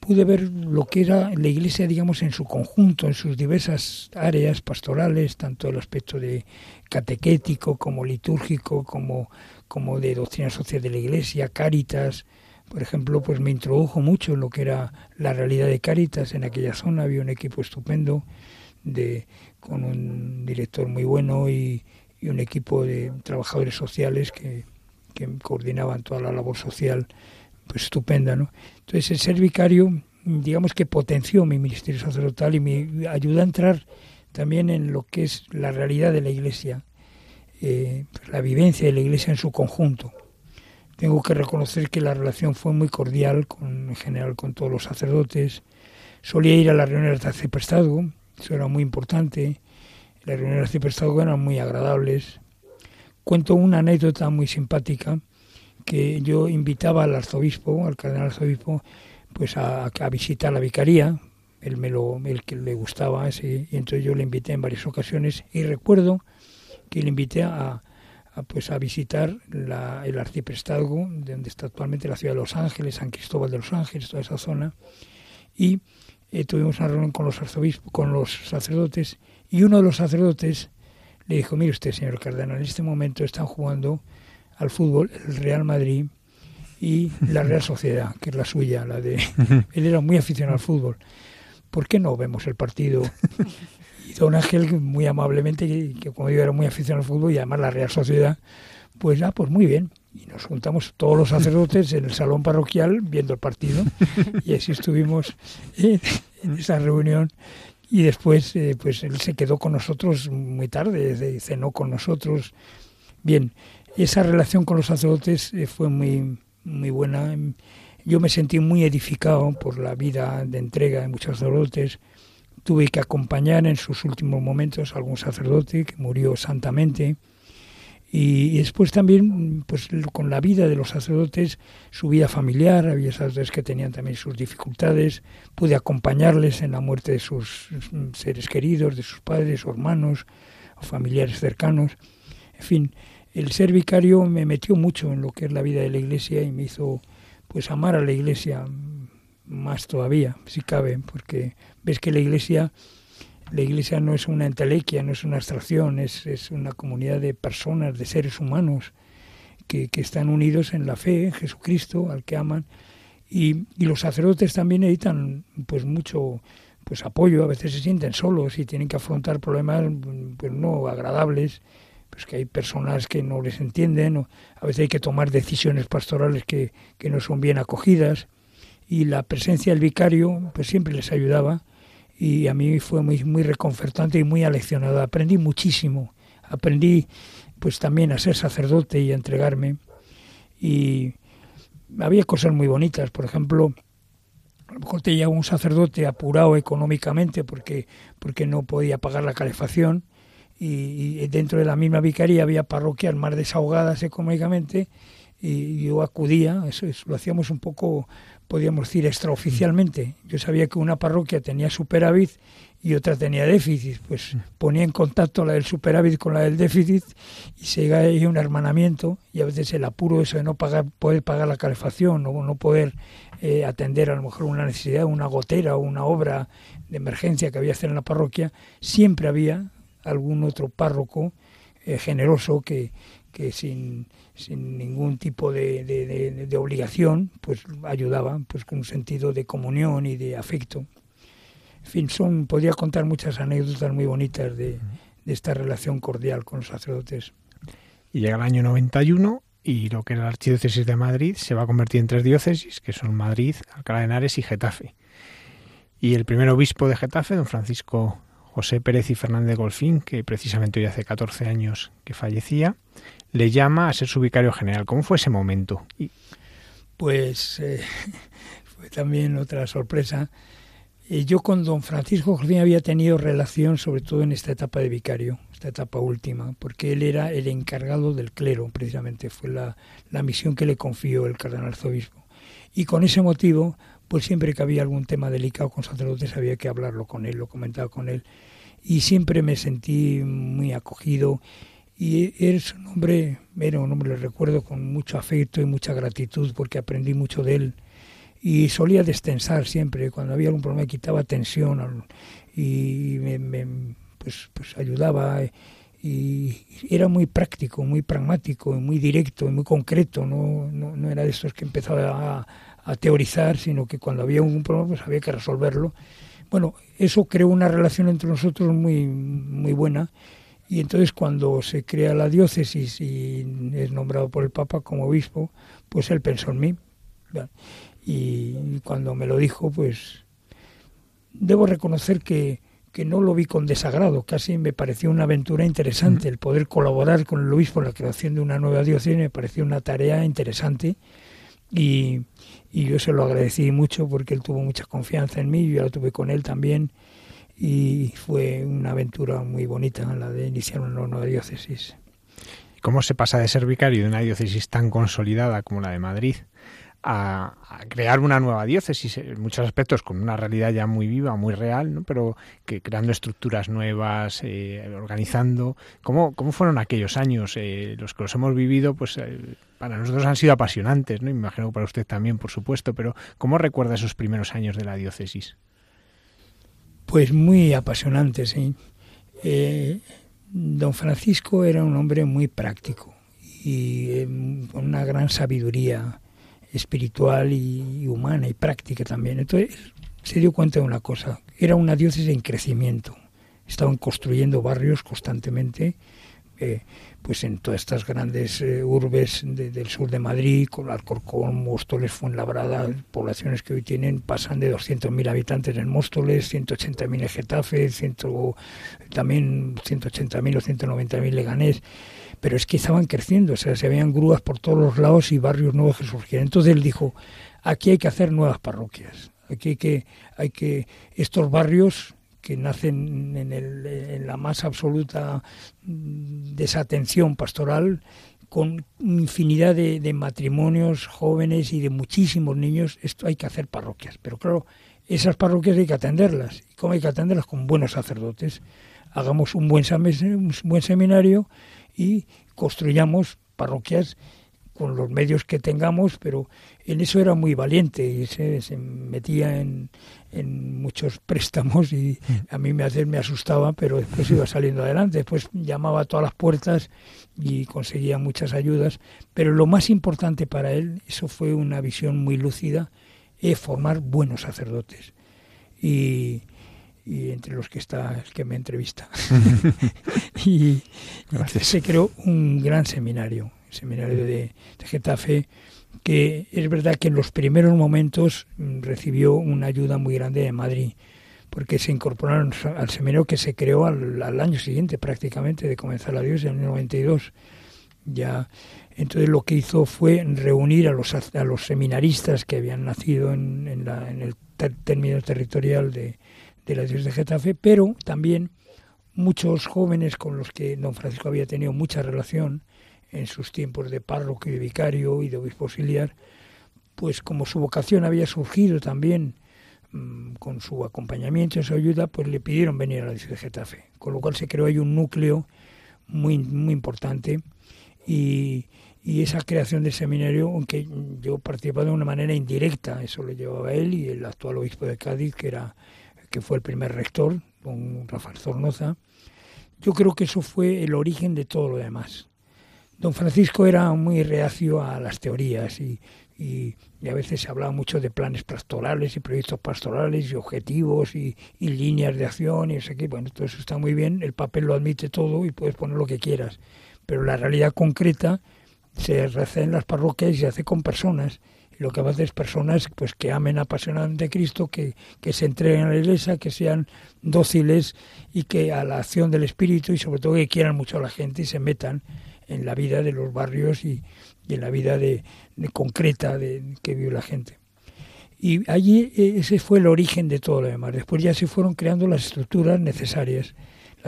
pude ver lo que era la iglesia, digamos, en su conjunto, en sus diversas áreas pastorales, tanto el aspecto de catequético como litúrgico, como, como de doctrina social de la iglesia, Cáritas. Por ejemplo, pues me introdujo mucho en lo que era la realidad de Cáritas en aquella zona. Había un equipo estupendo de, con un director muy bueno y, y un equipo de trabajadores sociales que, que coordinaban toda la labor social pues estupenda, ¿no? Entonces el ser vicario, digamos que potenció mi ministerio sacerdotal y me ayudó a entrar también en lo que es la realidad de la Iglesia, eh, pues, la vivencia de la Iglesia en su conjunto. Tengo que reconocer que la relación fue muy cordial, con, en general con todos los sacerdotes. Solía ir a las reuniones de arciprestazgo, eso era muy importante. Las reuniones de arciprestazgo eran muy agradables. Cuento una anécdota muy simpática que yo invitaba al arzobispo, al cardenal arzobispo, pues a, visitar la vicaría, él me lo, el que le gustaba, ese, y entonces yo le invité en varias ocasiones. Y recuerdo que le invité a, pues a visitar la, el arciprestazgo, de donde está actualmente la ciudad de Los Ángeles, San Cristóbal de los Ángeles, toda esa zona, y eh, tuvimos una reunión con los arzobispos, con los sacerdotes, y uno de los sacerdotes le dijo, mire usted, señor cardenal, en este momento están jugando al fútbol el Real Madrid y la Real Sociedad, que es la suya, la de... Él era muy aficionado al fútbol. ¿Por qué no vemos el partido? Y don Ángel, muy amablemente, que como digo, era muy aficionado al fútbol y además la Real Sociedad, pues ah, pues muy bien. Y nos juntamos todos los sacerdotes en el salón parroquial viendo el partido y así estuvimos en esa reunión y después eh, pues él se quedó con nosotros muy tarde, cenó con nosotros. Bien, esa relación con los sacerdotes eh, fue muy, muy buena. Yo me sentí muy edificado por la vida de entrega de muchos sacerdotes. Tuve que acompañar en sus últimos momentos a algún sacerdote que murió santamente y, después también, pues con la vida de los sacerdotes, su vida familiar, había sacerdotes que tenían también sus dificultades, pude acompañarles en la muerte de sus seres queridos, de sus padres o hermanos o familiares cercanos. En fin, el ser vicario me metió mucho en lo que es la vida de la iglesia y me hizo pues amar a la iglesia más todavía, si cabe, porque ves que la iglesia la iglesia no es una entelequia, no es una abstracción, es, es una comunidad de personas, de seres humanos que, que, están unidos en la fe en Jesucristo, al que aman. Y, y los sacerdotes también necesitan pues mucho pues apoyo, a veces se sienten solos y tienen que afrontar problemas pues no agradables, pues que hay personas que no les entienden, o a veces hay que tomar decisiones pastorales que, que no son bien acogidas y la presencia del vicario pues siempre les ayudaba y a mí fue muy, muy reconfortante y muy aleccionado. Aprendí muchísimo. Aprendí pues también a ser sacerdote y a entregarme. Y había cosas muy bonitas. Por ejemplo, a lo mejor te llega un sacerdote apurado económicamente porque, porque no podía pagar la calefacción y, y dentro de la misma vicaría había parroquias más desahogadas económicamente y yo acudía, eso, eso, lo hacíamos un poco podríamos decir, extraoficialmente. Yo sabía que una parroquia tenía superávit y otra tenía déficit, pues ponía en contacto la del superávit con la del déficit y se llega ahí un hermanamiento y a veces el apuro eso de no pagar, poder pagar la calefacción o no poder eh, atender a lo mejor una necesidad, una gotera o una obra de emergencia que había que hacer en la parroquia, siempre había algún otro párroco eh, generoso que, que sin sin ningún tipo de, de, obligación, pues ayudaban pues con un sentido de comunión y de afecto. En fin, son, podría contar muchas anécdotas muy bonitas de, de esta relación cordial con los sacerdotes. Y llega el año 91 y lo que era la Archidiócesis de Madrid se va a convertir en tres diócesis, que son Madrid, Alcalá de Henares y Getafe. Y el primer obispo de Getafe, don Francisco José Pérez y Fernández Golfín, que precisamente hoy hace 14 años que fallecía, le llama a ser su vicario general. ¿Cómo fue ese momento? Pues eh, fue también otra sorpresa. Eh, yo con don Francisco José había tenido relación, sobre todo en esta etapa de vicario, esta etapa última, porque él era el encargado del clero, precisamente, fue la, la misión que le confió el cardenal arzobispo. Y con ese motivo, pues siempre que había algún tema delicado con sacerdotes había que hablarlo con él, lo comentaba con él. Y siempre me sentí muy acogido y es un hombre, era un hombre, lo recuerdo con mucho afecto y mucha gratitud porque aprendí mucho de él. Y solía destensar siempre, cuando había algún problema quitaba tensión y me, pues, pues ayudaba. Y era muy práctico, muy pragmático, muy directo, muy concreto. No, no, no era de estos que empezaba a, a teorizar, sino que cuando había un problema pues había que resolverlo. Bueno, eso creó una relación entre nosotros muy, muy buena. Y entonces cuando se crea la diócesis y es nombrado por el Papa como obispo, pues él pensó en mí. Y cuando me lo dijo, pues debo reconocer que, que no lo vi con desagrado, casi me pareció una aventura interesante, el poder colaborar con el obispo en la creación de una nueva diócesis. Me pareció una tarea interesante. Y, y yo se lo agradecí mucho porque él tuvo mucha confianza en mí, yo la tuve con él también y fue una aventura muy bonita la de iniciar una nueva diócesis. ¿Cómo se pasa de ser vicario de una diócesis tan consolidada como la de Madrid a, crear una nueva diócesis, en muchos aspectos con una realidad ya muy viva, muy real, ¿no? pero que creando estructuras nuevas, eh, organizando. ¿Cómo, ¿Cómo fueron aquellos años? Eh, los que los hemos vivido, pues eh, para nosotros han sido apasionantes, ¿no? imagino para usted también, por supuesto, pero ¿cómo recuerda esos primeros años de la diócesis? Pues muy apasionante, sí. Eh, don Francisco era un hombre muy práctico y eh, con una gran sabiduría espiritual y, humana y práctica también. Entonces se dio cuenta de una cosa, era una diócesis en crecimiento. Estaban construyendo barrios constantemente, eh, pues en todas estas grandes eh, urbes del sur de Madrid, con Alcorcón, Móstoles, Fuenlabrada, poblaciones que hoy tienen, pasan de 200.000 habitantes en Móstoles, 180.000 en Getafe, ciento, también 180.000 o 190.000 en Leganés, pero es que estaban creciendo, o sea, se veían grúas por todos los lados y barrios nuevos que surgían. Entonces él dijo, aquí hay que hacer nuevas parroquias, aquí hay que, hay que estos barrios que nacen en, el, en la más absoluta desatención pastoral, con infinidad de, de, matrimonios jóvenes y de muchísimos niños, esto hay que hacer parroquias. Pero claro, esas parroquias hay que atenderlas. ¿Y cómo hay que atenderlas? Con buenos sacerdotes. Hagamos un buen, un buen seminario y construyamos parroquias con los medios que tengamos, pero en eso era muy valiente y se, se metía en, en, muchos préstamos y a mí me, me asustaba, pero después iba saliendo adelante. Después llamaba a todas las puertas y conseguía muchas ayudas, pero lo más importante para él, eso fue una visión muy lúcida, es formar buenos sacerdotes. Y, y entre los que está el que me entrevista. y se creó un gran seminario, el seminario de, de, Getafe, que es verdad que en los primeros momentos recibió una ayuda muy grande de Madrid, porque se incorporaron al seminario que se creó al, al año siguiente prácticamente de comenzar la diócesis, en el 92. Ya, entonces lo que hizo fue reunir a los, a los seminaristas que habían nacido en, en, la, en el ter, término territorial de, de la diócesis de Getafe, pero también muchos jóvenes con los que don Francisco había tenido mucha relación en sus tiempos de párroco y de vicario y de obispo auxiliar, pues como su vocación había surgido también mmm, con su acompañamiento y su ayuda, pues le pidieron venir a la diócesis de Getafe, con lo cual se creó ahí un núcleo muy, muy importante y, y esa creación del seminario, aunque yo participaba de una manera indirecta, eso lo llevaba él y el actual obispo de Cádiz, que era que fue el primer rector, don Rafael Zornoza, yo creo que eso fue el origen de todo lo demás. Don Francisco era muy reacio a las teorías y, y, a veces se hablaba mucho de planes pastorales y proyectos pastorales y objetivos y, líneas de acción y eso que, bueno, todo eso está muy bien, el papel lo admite todo y puedes poner lo que quieras, pero la realidad concreta se hace en las parroquias y se hace con personas lo que va es personas pues que amen apasionadamente a Cristo, que, que se entreguen a la iglesia, que sean dóciles y que a la acción del Espíritu y sobre todo que quieran mucho a la gente y se metan en la vida de los barrios y, y en la vida de, de concreta de, que vive la gente. Y allí ese fue el origen de todo lo demás. Después ya se fueron creando las estructuras necesarias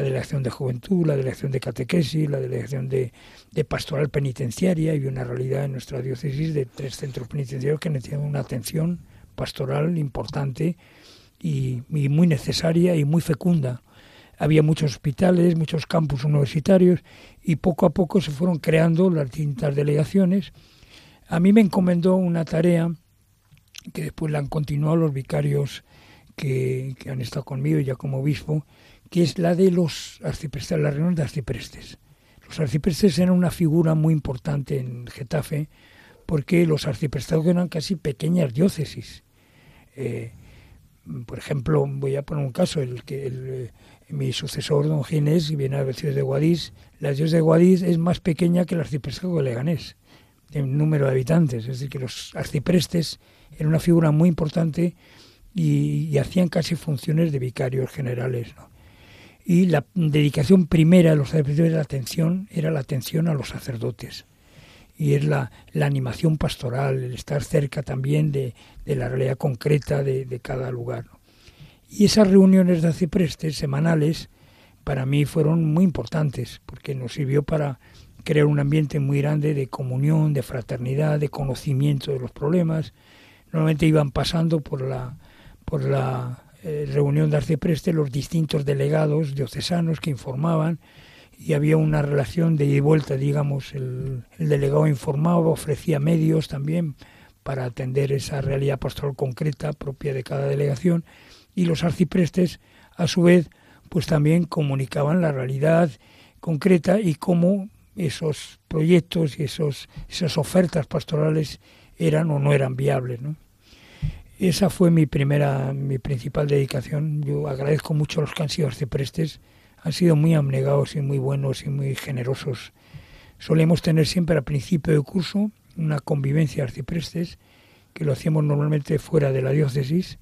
la delegación de juventud, la delegación de catequesis, la delegación de, pastoral penitenciaria y una realidad en nuestra diócesis de tres centros penitenciarios que necesitan una atención pastoral importante y, y, muy necesaria y muy fecunda. Había muchos hospitales, muchos campus universitarios y poco a poco se fueron creando las distintas delegaciones. A mí me encomendó una tarea que después la han continuado los vicarios que, que han estado conmigo ya como obispo, que es la de los arciprestes, la reunión de arciprestes. Los arciprestes eran una figura muy importante en Getafe porque los arciprestados eran casi pequeñas diócesis. Eh, por ejemplo, voy a poner un caso, el que el, mi sucesor, don Ginés, viene a la diócesis de Guadix. La diócesis de Guadix es más pequeña que el arciprestado de Leganés, en número de habitantes. Es decir, que los arciprestes eran una figura muy importante y, y hacían casi funciones de vicarios generales. ¿no? Y la dedicación primera de los sacerdotes era la atención, era la atención a los sacerdotes. Y es la, la animación pastoral, el estar cerca también de, de la realidad concreta de, de cada lugar. Y esas reuniones de aciprestes semanales para mí fueron muy importantes, porque nos sirvió para crear un ambiente muy grande de comunión, de fraternidad, de conocimiento de los problemas. Normalmente iban pasando por la, por la eh, reunión de arcipreste los distintos delegados diocesanos que informaban y había una relación de ida y vuelta, digamos, el, el, delegado informaba, ofrecía medios también para atender esa realidad pastoral concreta propia de cada delegación y los arciprestes a su vez pues también comunicaban la realidad concreta y cómo esos proyectos y esos, esas ofertas pastorales eran o no eran viables, ¿no? Esa fue mi primera, mi principal dedicación. Yo agradezco mucho a los que han sido arciprestes, han sido muy abnegados y muy buenos y muy generosos. Solemos tener siempre al principio del curso una convivencia arciprestes, que lo hacíamos normalmente fuera de la diócesis.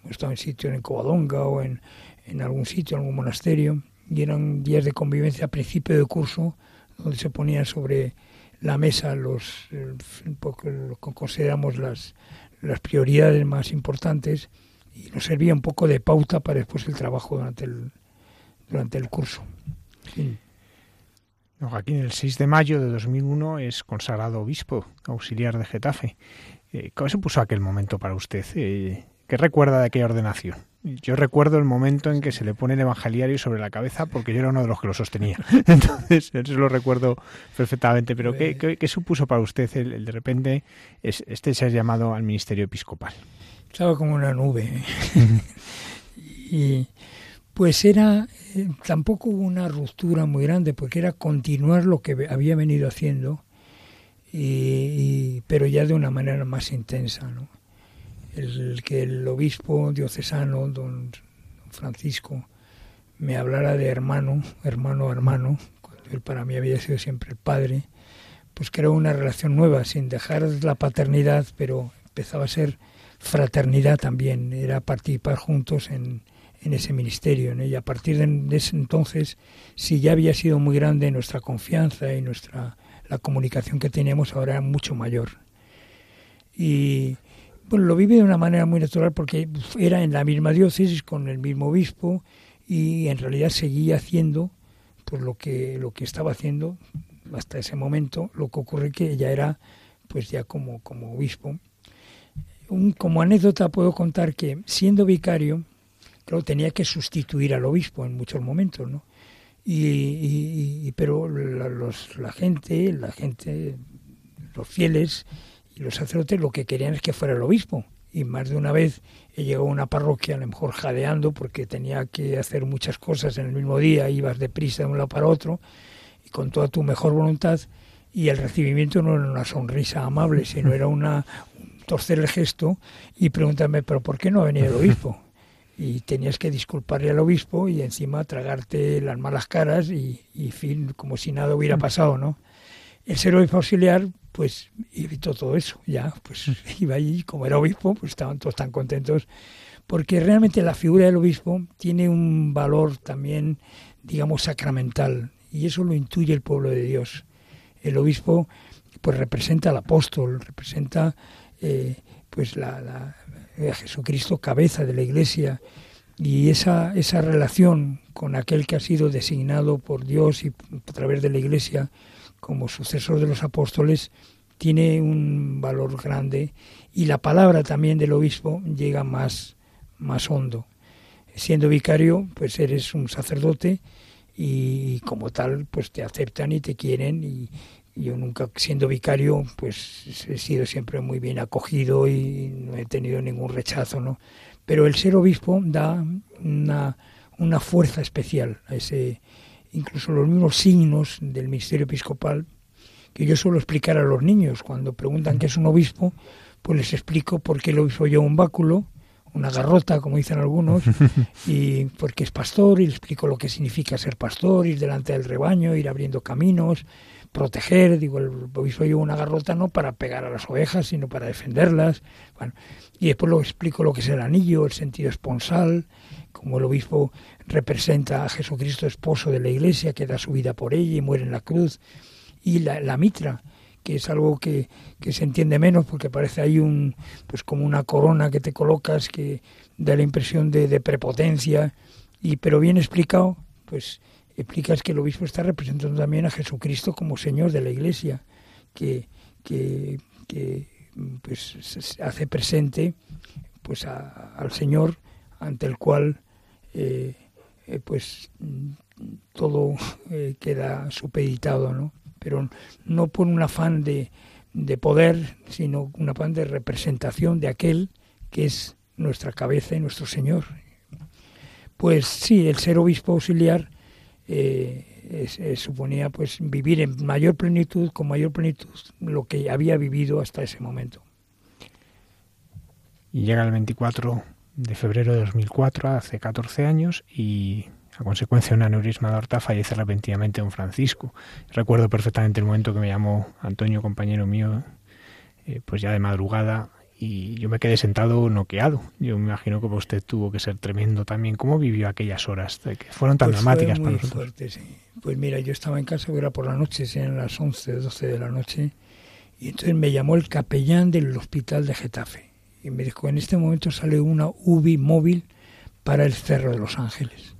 Hemos estado en sitios en Covadonga o en, en algún sitio, en algún monasterio, y eran días de convivencia a principio de curso, donde se ponían sobre la mesa los lo consideramos las, las prioridades más importantes y nos servía un poco de pauta para después el trabajo durante el, durante el curso. Sí. Joaquín, el 6 de mayo de 2001 es consagrado obispo auxiliar de Getafe. Eh, ¿Cómo se puso aquel momento para usted? Eh, ¿Qué recuerda de aquella ordenación? Yo recuerdo el momento en que se le pone el evangeliario sobre la cabeza porque yo era uno de los que lo sostenía. Entonces, eso lo recuerdo perfectamente. Pero ¿qué, qué, supuso para usted el, de repente este ser llamado al ministerio episcopal? Estaba como una nube. y pues era, eh, tampoco hubo una ruptura muy grande porque era continuar lo que había venido haciendo, y, pero ya de una manera más intensa. ¿no? El que el obispo diocesano, don Francisco, me hablara de hermano, hermano, hermano, cuando él para mí había sido siempre el padre, pues creó una relación nueva, sin dejar la paternidad, pero empezaba a ser fraternidad también, era participar juntos en, en ese ministerio. Y a partir de, ese entonces, si ya había sido muy grande nuestra confianza y nuestra la comunicación que teníamos, ahora era mucho mayor. Y, bueno, lo vive de una manera muy natural porque era en la misma diócesis con el mismo obispo y en realidad seguía haciendo pues lo que lo que estaba haciendo hasta ese momento. Lo que ocurre que ya era pues ya como como obispo. Un, como anécdota puedo contar que siendo vicario, tenía que sustituir al obispo en muchos momentos, ¿no? Y, pero la, los, la gente, la gente, los fieles y los sacerdotes lo que querían es que fuera el obispo. Y más de una vez he llegado a una parroquia, a lo mejor jadeando, porque tenía que hacer muchas cosas en el mismo día, ibas deprisa de un lado para otro, y con toda tu mejor voluntad, y el recibimiento no era una sonrisa amable, sino era una torcer el gesto y preguntarme, pero ¿por qué no ha venido el obispo? Y tenías que disculparle al obispo y encima tragarte las malas caras y, y fin, como si nada hubiera mm. pasado, ¿no? El ser obispo auxiliar, pues evitó todo eso, ya, pues iba allí, como era obispo, pues estaban todos tan contentos, porque realmente la figura del obispo tiene un valor también, digamos, sacramental, y eso lo intuye el pueblo de Dios. El obispo, pues representa al apóstol, representa, eh, pues, la, la, a Jesucristo, cabeza de la iglesia, y esa, esa relación con aquel que ha sido designado por Dios y a través de la iglesia, como sucesor de los apóstoles, tiene un valor grande y la palabra también del obispo llega más, más hondo. Siendo vicario, pues eres un sacerdote y como tal, pues te aceptan y te quieren y, yo nunca siendo vicario pues he sido siempre muy bien acogido y no he tenido ningún rechazo no pero el ser obispo da una, una fuerza especial a ese incluso los mismos signos del ministerio episcopal que yo suelo explicar a los niños. Cuando preguntan qué es un obispo, pues les explico por qué el obispo lleva un báculo, una garrota, como dicen algunos, y porque es pastor, y les explico lo que significa ser pastor, ir delante del rebaño, ir abriendo caminos, proteger, digo, el obispo lleva una garrota no para pegar a las ovejas, sino para defenderlas, bueno, y después lo explico lo que es el anillo, el sentido esponsal, como el obispo representa a Jesucristo esposo de la iglesia que da su vida por ella y muere en la cruz. Y la, mitra que es algo que, que, se entiende menos porque parece ahí un pues como una corona que te colocas que da la impresión de, de prepotencia. Y pero bien explicado pues explicas que el obispo está representando también a Jesucristo como Señor de la Iglesia que, que, que pues hace presente pues al Señor ante el cual eh, eh, pues todo eh, queda supeditado, ¿no? Pero no por un afán de, de poder, sino un afán de representación de aquel que es nuestra cabeza y nuestro Señor. Pues sí, el ser obispo auxiliar suponía pues vivir en mayor plenitud, con mayor plenitud, lo que había vivido hasta ese momento. Y llega el 24 de febrero de 2004, hace 14 años, y a consecuencia de un aneurisma de aorta fallece repentinamente don Francisco. Recuerdo perfectamente el momento que me llamó Antonio, compañero mío, eh, pues ya de madrugada, y yo me quedé sentado noqueado. Yo me imagino que usted tuvo que ser tremendo también. ¿Cómo vivió aquellas horas que fueron tan pues dramáticas para nosotros? Fuerte, sí. Pues mira, yo estaba en casa, era por la noche, eran las 11, 12 de la noche, y entonces me llamó el capellán del hospital de Getafe. Y me dijo, en este momento sale una UBI móvil para el Cerro de los Ángeles.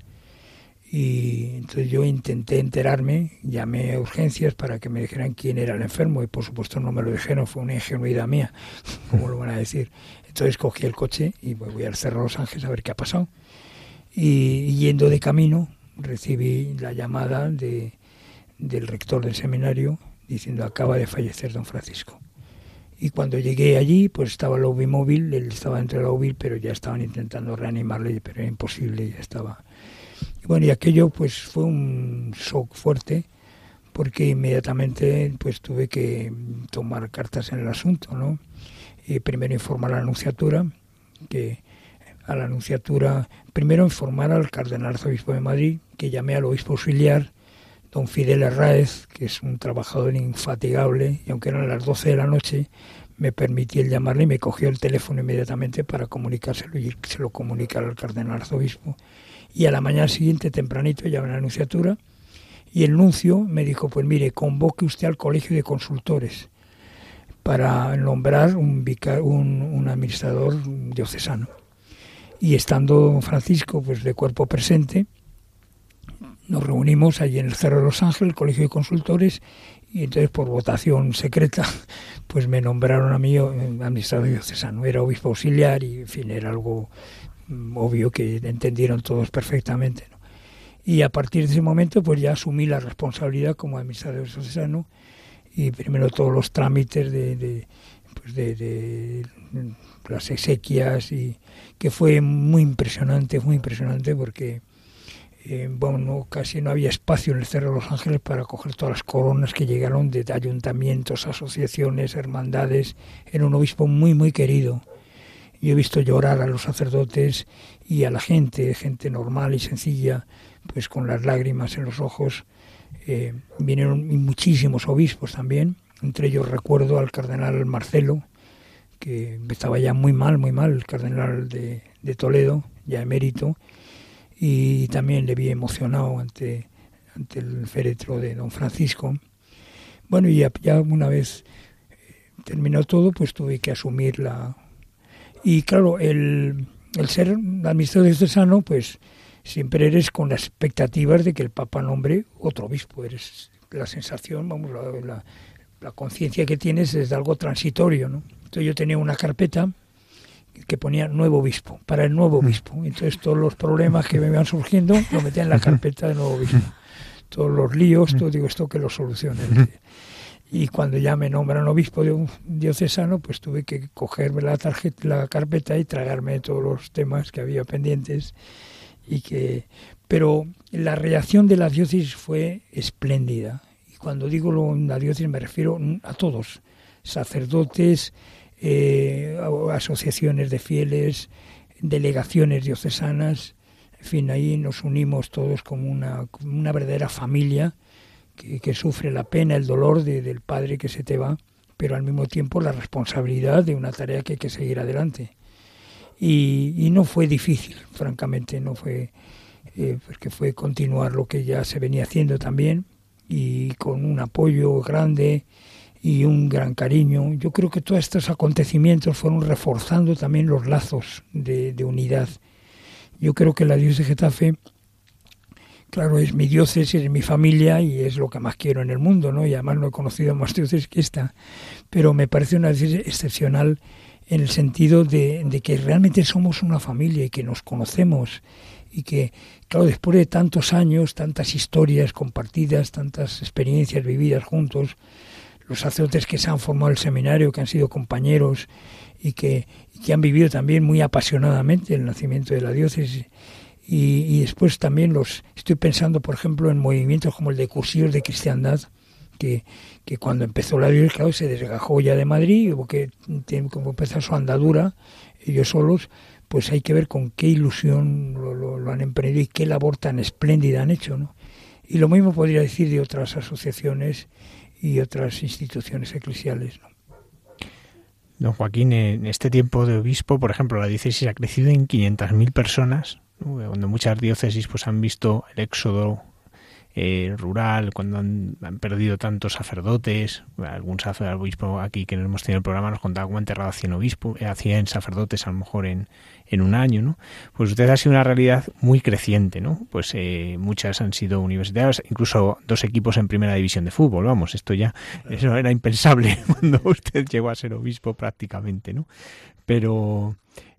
Y entonces yo intenté enterarme, llamé a urgencias para que me dijeran quién era el enfermo y por supuesto no me lo dijeron, fue una ingenuidad mía, como lo van a decir. Entonces cogí el coche y voy al Cerro de Los Ángeles a ver qué ha pasado. Y yendo de camino recibí la llamada de, del rector del seminario diciendo acaba de fallecer don Francisco. Y cuando llegué allí, pues estaba UBI móvil, él estaba dentro de la UBI, pero ya estaban intentando reanimarle, pero era imposible, ya estaba bueno, y aquello pues fue un shock fuerte porque inmediatamente pues tuve que tomar cartas en el asunto, ¿no? Y primero informar a la anunciatura, que a la anunciatura, primero informar al cardenal arzobispo de Madrid, que llamé al obispo auxiliar, don Fidel Herráez, que es un trabajador infatigable, y aunque eran las 12 de la noche, me permití el llamarle y me cogió el teléfono inmediatamente para comunicárselo y se lo comunicara al cardenal arzobispo y a la mañana siguiente tempranito ya la anunciatura y el nuncio me dijo, pues mire, convoque usted al colegio de consultores para nombrar un, un, administrador diocesano. Y estando Francisco pues de cuerpo presente, nos reunimos allí en el Cerro de los Ángeles, el colegio de consultores, y entonces por votación secreta pues me nombraron a mí eh, administrador diocesano. Era obispo auxiliar y en fin, era algo Mm, obvio que entendieron todos perfectamente. Y a partir de ese momento, pues ya asumí la responsabilidad como administrador diocesano y primero todos los trámites de, de, pues de, las exequias y que fue muy impresionante, muy impresionante porque eh, bueno, casi no había espacio en el Cerro de los Ángeles para coger todas las coronas que llegaron de ayuntamientos, asociaciones, hermandades. Era un obispo muy, muy querido yo he visto llorar a los sacerdotes y a la gente, gente normal y sencilla, pues con las lágrimas en los ojos. Eh, vinieron muchísimos obispos también, entre ellos recuerdo al cardenal Marcelo, que estaba ya muy mal, muy mal, el cardenal de, Toledo, ya emérito, y también le vi emocionado ante, ante el féretro de don Francisco. Bueno, y ya, ya una vez eh, terminó todo, pues tuve que asumir la, y claro, el, el ser administrador diocesano, pues siempre eres con las expectativas de que el Papa nombre otro obispo. Eres la sensación, vamos, la, la, conciencia que tienes es de algo transitorio, ¿no? Entonces yo tenía una carpeta que ponía nuevo obispo, para el nuevo obispo. Entonces todos los problemas que me iban surgiendo lo metía en la carpeta de nuevo obispo. Todos los líos, todo digo esto que lo solucione y cuando ya me nombran obispo de un diocesano, pues tuve que cogerme la tarjeta, la carpeta y tragarme todos los temas que había pendientes y que pero la reacción de la diócesis fue espléndida. Y cuando digo la diócesis me refiero a todos sacerdotes eh, asociaciones de fieles delegaciones diocesanas en fin ahí nos unimos todos como una, una verdadera familia que, sufre la pena, el dolor de, del padre que se te va, pero al mismo tiempo la responsabilidad de una tarea que hay que seguir adelante. Y, no fue difícil, francamente, no fue, eh, porque fue continuar lo que ya se venía haciendo también y con un apoyo grande y un gran cariño. Yo creo que todos estos acontecimientos fueron reforzando también los lazos de, de unidad. Yo creo que la diócesis de Getafe Claro, es mi diócesis, es mi familia y es lo que más quiero en el mundo, ¿no? Y además no he conocido más diócesis que esta. Pero me parece una diócesis excepcional en el sentido de, que realmente somos una familia y que nos conocemos y que, claro, después de tantos años, tantas historias compartidas, tantas experiencias vividas juntos, los sacerdotes que se han formado el seminario, que han sido compañeros y que, que han vivido también muy apasionadamente el nacimiento de la diócesis y, después también los estoy pensando, por ejemplo, en movimientos como el de cursillos de cristiandad, que, que cuando empezó la Dios, claro, se desgajó ya de Madrid, hubo que como empezar su andadura, ellos solos, pues hay que ver con qué ilusión lo, han emprendido y qué labor tan espléndida han hecho, ¿no? Y lo mismo podría decir de otras asociaciones y otras instituciones eclesiales, ¿no? Don Joaquín, en este tiempo de obispo, por ejemplo, la diócesis ha crecido en 500.000 personas, donde muchas diócesis pues han visto el éxodo eh, rural, cuando han, perdido tantos sacerdotes, algún sacerdote, obispo aquí que hemos tenido el programa nos contaba cómo ha enterrado a 100 obispos, eh, a 100 sacerdotes a lo mejor en, en un año, ¿no? Pues usted ha sido una realidad muy creciente, ¿no? Pues eh, muchas han sido universitarias, incluso dos equipos en primera división de fútbol, vamos, esto ya eso era impensable cuando usted llegó a ser obispo prácticamente, ¿no? Pero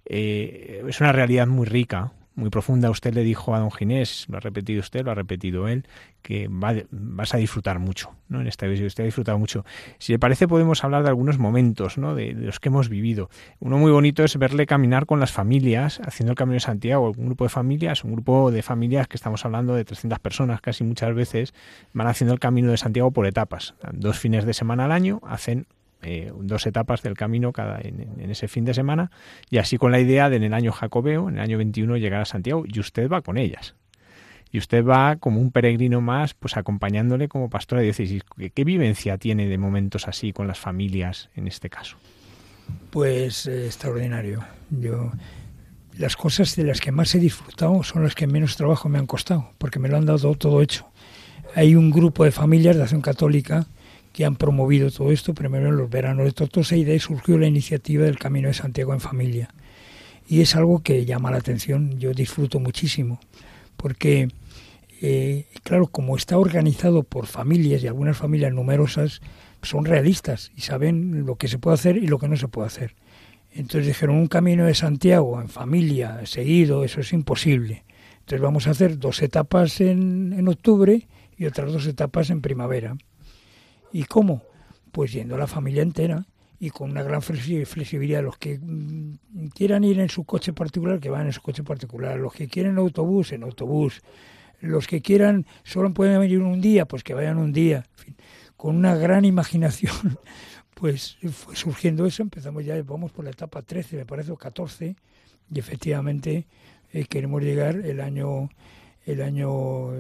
es una realidad muy rica, muy profunda. Usted le dijo a don Ginés, lo ha repetido usted, lo ha repetido él, que vas a disfrutar mucho, ¿no? En esta visita usted ha disfrutado mucho. Si le parece, podemos hablar de algunos momentos, ¿no? De, los que hemos vivido. Uno muy bonito es verle caminar con las familias, haciendo el Camino de Santiago, un grupo de familias, un grupo de familias que estamos hablando de 300 personas, casi muchas veces, van haciendo el Camino de Santiago por etapas. Dos fines de semana al año hacen eh, dos etapas del camino cada en, ese fin de semana y así con la idea de en el año jacobeo, en el año 21 llegar a Santiago y usted va con ellas. Y usted va como un peregrino más, pues acompañándole como pastora de diócesis. ¿Qué, vivencia tiene de momentos así con las familias en este caso? Pues eh, extraordinario. Yo las cosas de las que más he disfrutado son las que menos trabajo me han costado, porque me lo han dado todo hecho. Hay un grupo de familias de acción católica que han promovido todo esto, primero en los veranos de Tortosa, y de ahí surgió la iniciativa del Camino de Santiago en familia. Y es algo que llama la atención, yo disfruto muchísimo, porque, eh, claro, como está organizado por familias y algunas familias numerosas, son realistas y saben lo que se puede hacer y lo que no se puede hacer. Entonces dijeron, un camino de Santiago en familia, seguido, eso es imposible. Entonces vamos a hacer dos etapas en, en octubre y otras dos etapas en primavera. ¿Y cómo? Pues yendo a la familia entera y con una gran flexibilidad. Los que mm, quieran ir en su coche particular, que van en su coche particular. Los que quieren autobús, en autobús. Los que quieran, solo pueden venir un día, pues que vayan un día. con una gran imaginación, pues fue surgiendo eso. Empezamos ya, vamos por la etapa 13, me parece, o 14, y efectivamente eh, queremos llegar el año el año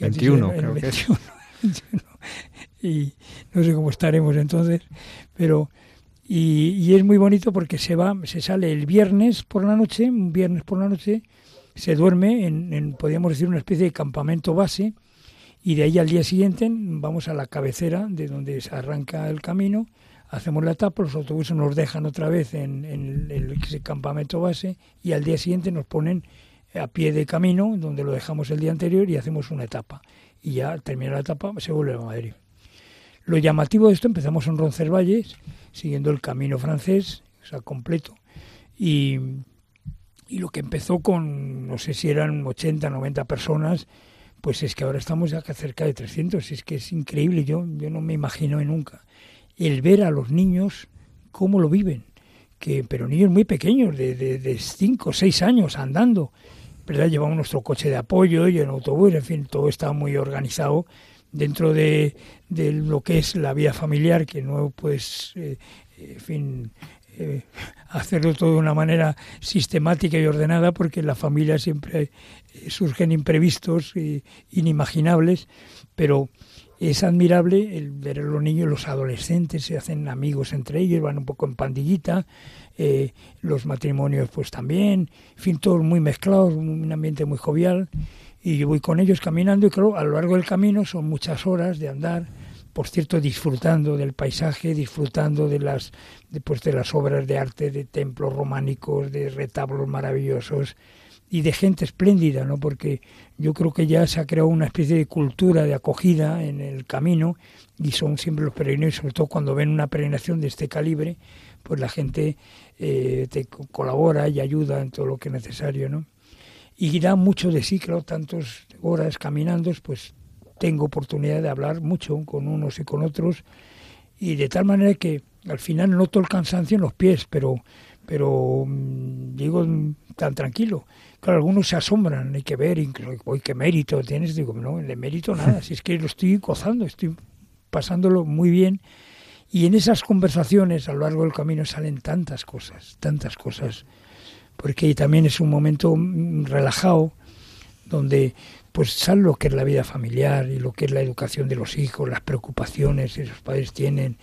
21, mm, creo que y no sé cómo estaremos entonces, pero y, es muy bonito porque se va, se sale el viernes por la noche, un viernes por la noche, se duerme en, podríamos decir una especie de campamento base y de ahí al día siguiente vamos a la cabecera de donde se arranca el camino, hacemos la etapa, los autobuses nos dejan otra vez en, en el, campamento base y al día siguiente nos ponen a pie de camino donde lo dejamos el día anterior y hacemos una etapa y ya termina la etapa se vuelve a Madrid. Lo llamativo de esto, empezamos en Roncesvalles, siguiendo el camino francés, o sea, completo, y, y lo que empezó con, no sé si eran 80, 90 personas, pues es que ahora estamos ya cerca de 300, es que es increíble, yo, yo no me imagino nunca. El ver a los niños cómo lo viven, que, pero niños muy pequeños, de 5 de, o 6 años andando, ¿verdad? Llevamos nuestro coche de apoyo y en autobús, en fin, todo está muy organizado dentro de, lo que es la vida familiar, que no puedes, eh, en fin, eh, hacerlo todo de una manera sistemática y ordenada, porque en la familia siempre eh, surgen imprevistos e inimaginables, pero es admirable el ver a los niños, los adolescentes se hacen amigos entre ellos, van un poco en pandillita, eh, los matrimonios pues también, en fin, todos muy mezclados, un ambiente muy jovial, y yo voy con ellos caminando y claro, a lo largo del camino son muchas horas de andar, por cierto, disfrutando del paisaje, disfrutando de las, pues, de las obras de arte, de templos románicos, de retablos maravillosos, y de gente espléndida, ¿no? Porque yo creo que ya se ha creado una especie de cultura de acogida en el camino y son siempre los peregrinos, sobre todo cuando ven una peregrinación de este calibre, pues la gente eh, te colabora y ayuda en todo lo que es necesario, ¿no? Y da mucho de sí, claro, tantas horas caminando, pues tengo oportunidad de hablar mucho con unos y con otros y de tal manera que al final noto el cansancio en los pies, pero pero mm, digo tan tranquilo. Claro, algunos se asombran, hay que ver, incluso, qué mérito tienes, digo, no, de mérito nada, si es que lo estoy gozando, estoy pasándolo muy bien y en esas conversaciones a lo largo del camino salen tantas cosas, tantas cosas, porque también es un momento mm, relajado, donde pues sale lo que es la vida familiar y lo que es la educación de los hijos, las preocupaciones que los padres tienen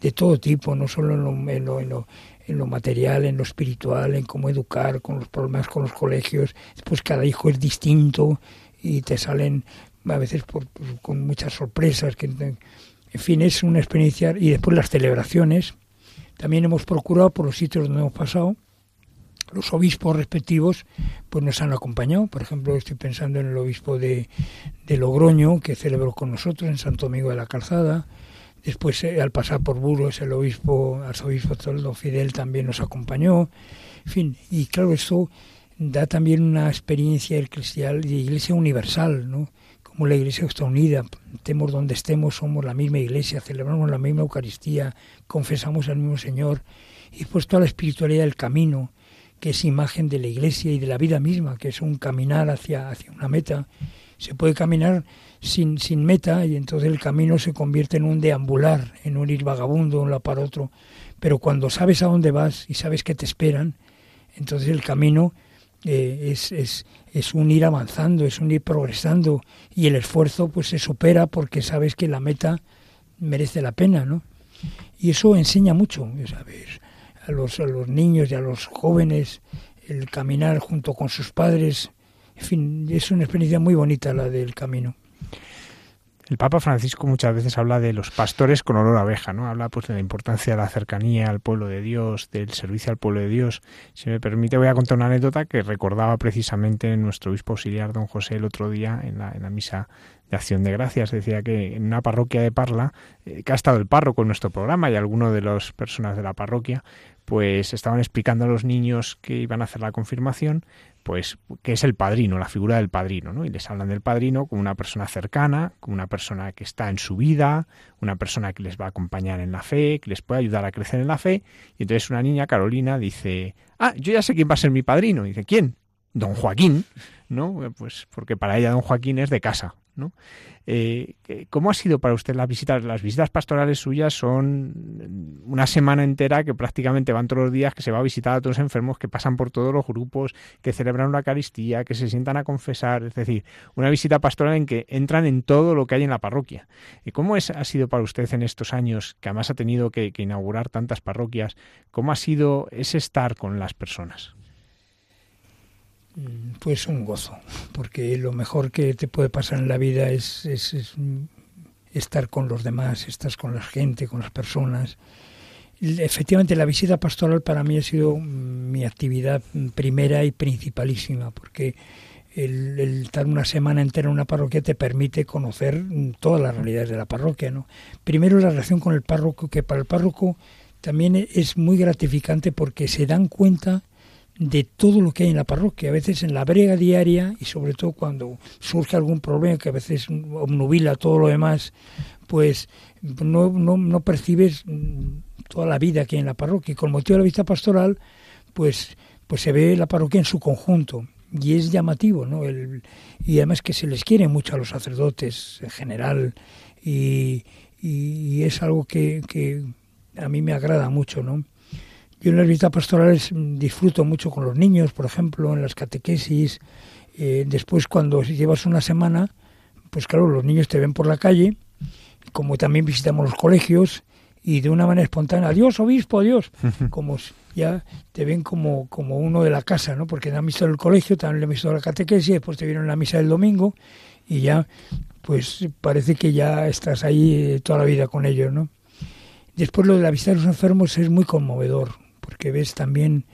de todo tipo, no solo en lo, en lo, en lo, material, en lo espiritual, en cómo educar, con los problemas con los colegios. Pues cada hijo es distinto y te salen a veces con muchas sorpresas. Que, en fin, es una experiencia. Y después las celebraciones. También hemos procurado por los sitios donde hemos pasado los obispos respectivos pues nos han acompañado. Por ejemplo, estoy pensando en el obispo de, Logroño, que celebró con nosotros en Santo Domingo de la Calzada. Después, eh, al pasar por Burgos, el obispo, arzobispo Toldo Fidel también nos acompañó. En fin, y claro, esto da también una experiencia eclesial de iglesia universal, ¿no? La iglesia está unida, estemos donde estemos, somos la misma iglesia, celebramos la misma Eucaristía, confesamos al mismo Señor, y pues toda la espiritualidad del camino, que es imagen de la iglesia y de la vida misma, que es un caminar hacia, hacia una meta. Se puede caminar sin, sin meta y entonces el camino se convierte en un deambular, en un ir vagabundo un lado para otro. Pero cuando sabes a dónde vas y sabes que te esperan, entonces el camino eh, es, es, es un ir avanzando, es un ir progresando y el esfuerzo pues se supera porque sabes que la meta merece la pena, ¿no? Y eso enseña mucho, ¿sabes? a los, a los niños y a los jóvenes el caminar junto con sus padres. En fin, es una experiencia muy bonita la del camino. El Papa Francisco muchas veces habla de los pastores con olor a abeja, ¿no? Habla pues de la importancia de la cercanía al pueblo de Dios, del servicio al pueblo de Dios. Si me permite voy a contar una anécdota que recordaba precisamente nuestro obispo auxiliar don José el otro día en la, misa de acción de gracias. Decía que en una parroquia de Parla, eh, que ha estado el párroco en nuestro programa y alguno de las personas de la parroquia, pues estaban explicando a los niños que iban a hacer la confirmación, pues que es el padrino, la figura del padrino, ¿no? Y les hablan del padrino como una persona cercana, como una persona que está en su vida, una persona que les va a acompañar en la fe, que les puede ayudar a crecer en la fe. Y entonces una niña, Carolina, dice, ah, yo ya sé quién va a ser mi padrino. Y dice, ¿quién? Don Joaquín, ¿no? Pues porque para ella Don Joaquín es de casa, Eh, ¿Cómo ha sido para usted las visitas? Las visitas pastorales suyas son una semana entera que prácticamente van todos los días, que se va a visitar a todos los enfermos, que pasan por todos los grupos, que celebran una Eucaristía, que se sientan a confesar, es decir, una visita pastoral en que entran en todo lo que hay en la parroquia. ¿Y cómo es, ha sido para usted en estos años, que además ha tenido que inaugurar tantas parroquias, cómo ha sido ese estar con las personas? Mm, pues un gozo, porque lo mejor que te puede pasar en la vida es, estar con los demás, estar con la gente, con las personas. Efectivamente, la visita pastoral para mí ha sido mi actividad primera y principalísima, porque el, estar una semana entera en una parroquia te permite conocer todas las realidades de la parroquia. ¿no? Primero la relación con el párroco, que para el párroco también es muy gratificante porque se dan cuenta de todo lo que hay en la parroquia. A veces en la brega diaria y sobre todo cuando surge algún problema que a veces obnubila todo lo demás, pues no, no, no percibes toda la vida que hay en la parroquia. Y con motivo de la vista pastoral, pues, pues se ve la parroquia en su conjunto. Y es llamativo, ¿no? El, y además que se les quiere mucho a los sacerdotes en general. Y, y, y es algo que, que a mí me agrada mucho, ¿no? Yo en las visitas pastorales disfruto mucho con los niños, por ejemplo, en las catequesis. Eh, después, cuando llevas una semana, pues claro, los niños te ven por la calle, como también visitamos los colegios, y de una manera espontánea, adiós, obispo, adiós, como ya te ven como, como uno de la casa, ¿no? Porque han visto el colegio, también le han visto la catequesis, después te vieron la misa del domingo, y ya, pues parece que ya estás ahí eh, toda la vida con ellos, ¿no? Después lo de la visita a los enfermos es muy conmovedor, porque ves también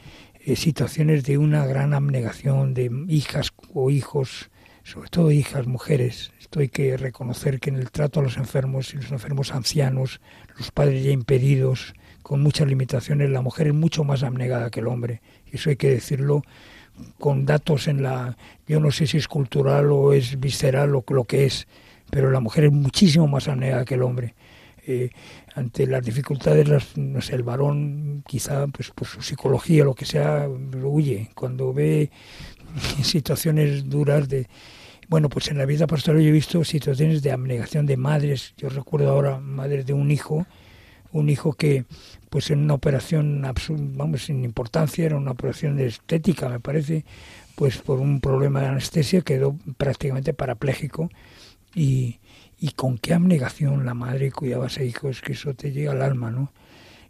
eh, situaciones de una gran abnegación de hijas o hijos, sobre todo hijas, mujeres. Esto hay que reconocer que en el trato a los enfermos y los enfermos ancianos, los padres ya impedidos, con muchas limitaciones, la mujer es mucho más abnegada que el hombre. Eso hay que decirlo con datos en la, yo no sé si es cultural o es visceral o lo que es, pero la mujer es muchísimo más abnegada que el hombre. Eh, ante las dificultades, no sé, el varón quizá pues por su psicología, lo que sea, huye. Cuando ve situaciones duras de... Bueno, pues en la vida pastoral yo he visto situaciones de abnegación de madres. Yo recuerdo ahora madres de un hijo, un hijo que, pues en una operación, vamos, sin importancia, era una operación de estética, me parece, pues por un problema de anestesia quedó prácticamente parapléjico y, y con qué abnegación la madre cuidaba a ese hijo, es que eso te llega al alma, ¿no?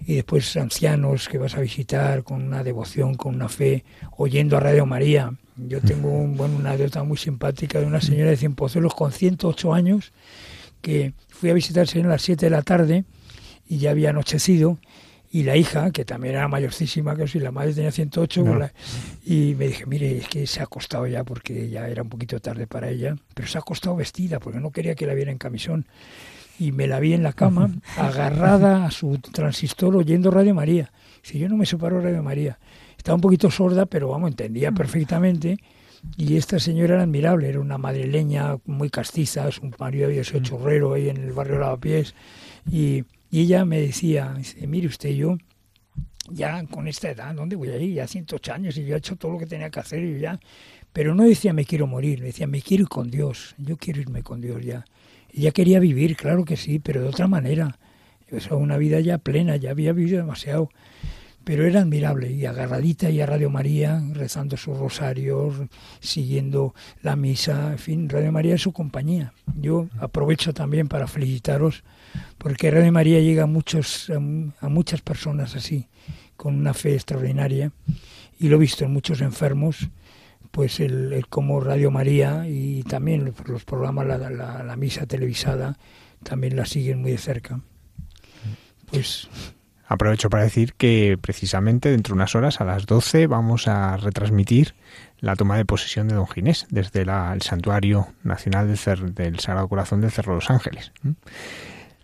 Y después ancianos que vas a visitar con una devoción, con una fe, oyendo a Radio María. Yo tengo un, bueno, una anécdota muy simpática de una señora de Cienpozuelos con 108 años que fui a visitarse a las 7 de la tarde y ya había anochecido y la hija, que también era mayorcísima, que si la madre tenía 108, y me dije, mire, es que se ha acostado ya porque ya era un poquito tarde para ella, pero se ha acostado vestida porque no quería que la viera en camisón. Y me la vi en la cama, agarrada a su transistor oyendo Radio María. Si yo no me separo Radio María. Estaba un poquito sorda, pero vamos, entendía perfectamente. Y esta señora era admirable, era una madrileña muy castiza, su marido había sido chorrero ahí en el barrio Lavapiés. Y, y ella me decía, mire usted, yo ya con esta edad, ¿dónde voy a ir? Ya 108 años y yo he hecho todo lo que tenía que hacer y ya. Pero no decía me quiero morir, decía me quiero ir con Dios, yo quiero irme con Dios ya. Ella quería vivir, claro que sí, pero de otra manera. O sea, una vida ya plena, ya había vivido demasiado. Pero era admirable y agarradita y a Radio María, rezando sus rosarios, siguiendo la misa, en fin, Radio María es su compañía. Yo aprovecho también para felicitaros porque Radio María llega a, muchos, a, muchas personas así, con una fe extraordinaria, y lo he visto en muchos enfermos, pues el, como Radio María y también los, programas, la, la, misa televisada, también la siguen muy de cerca. Pues Aprovecho para decir que precisamente dentro de unas horas, a las 12, vamos a retransmitir la toma de posesión de Don Ginés desde el Santuario Nacional del, del Sagrado Corazón del Cerro de los Ángeles.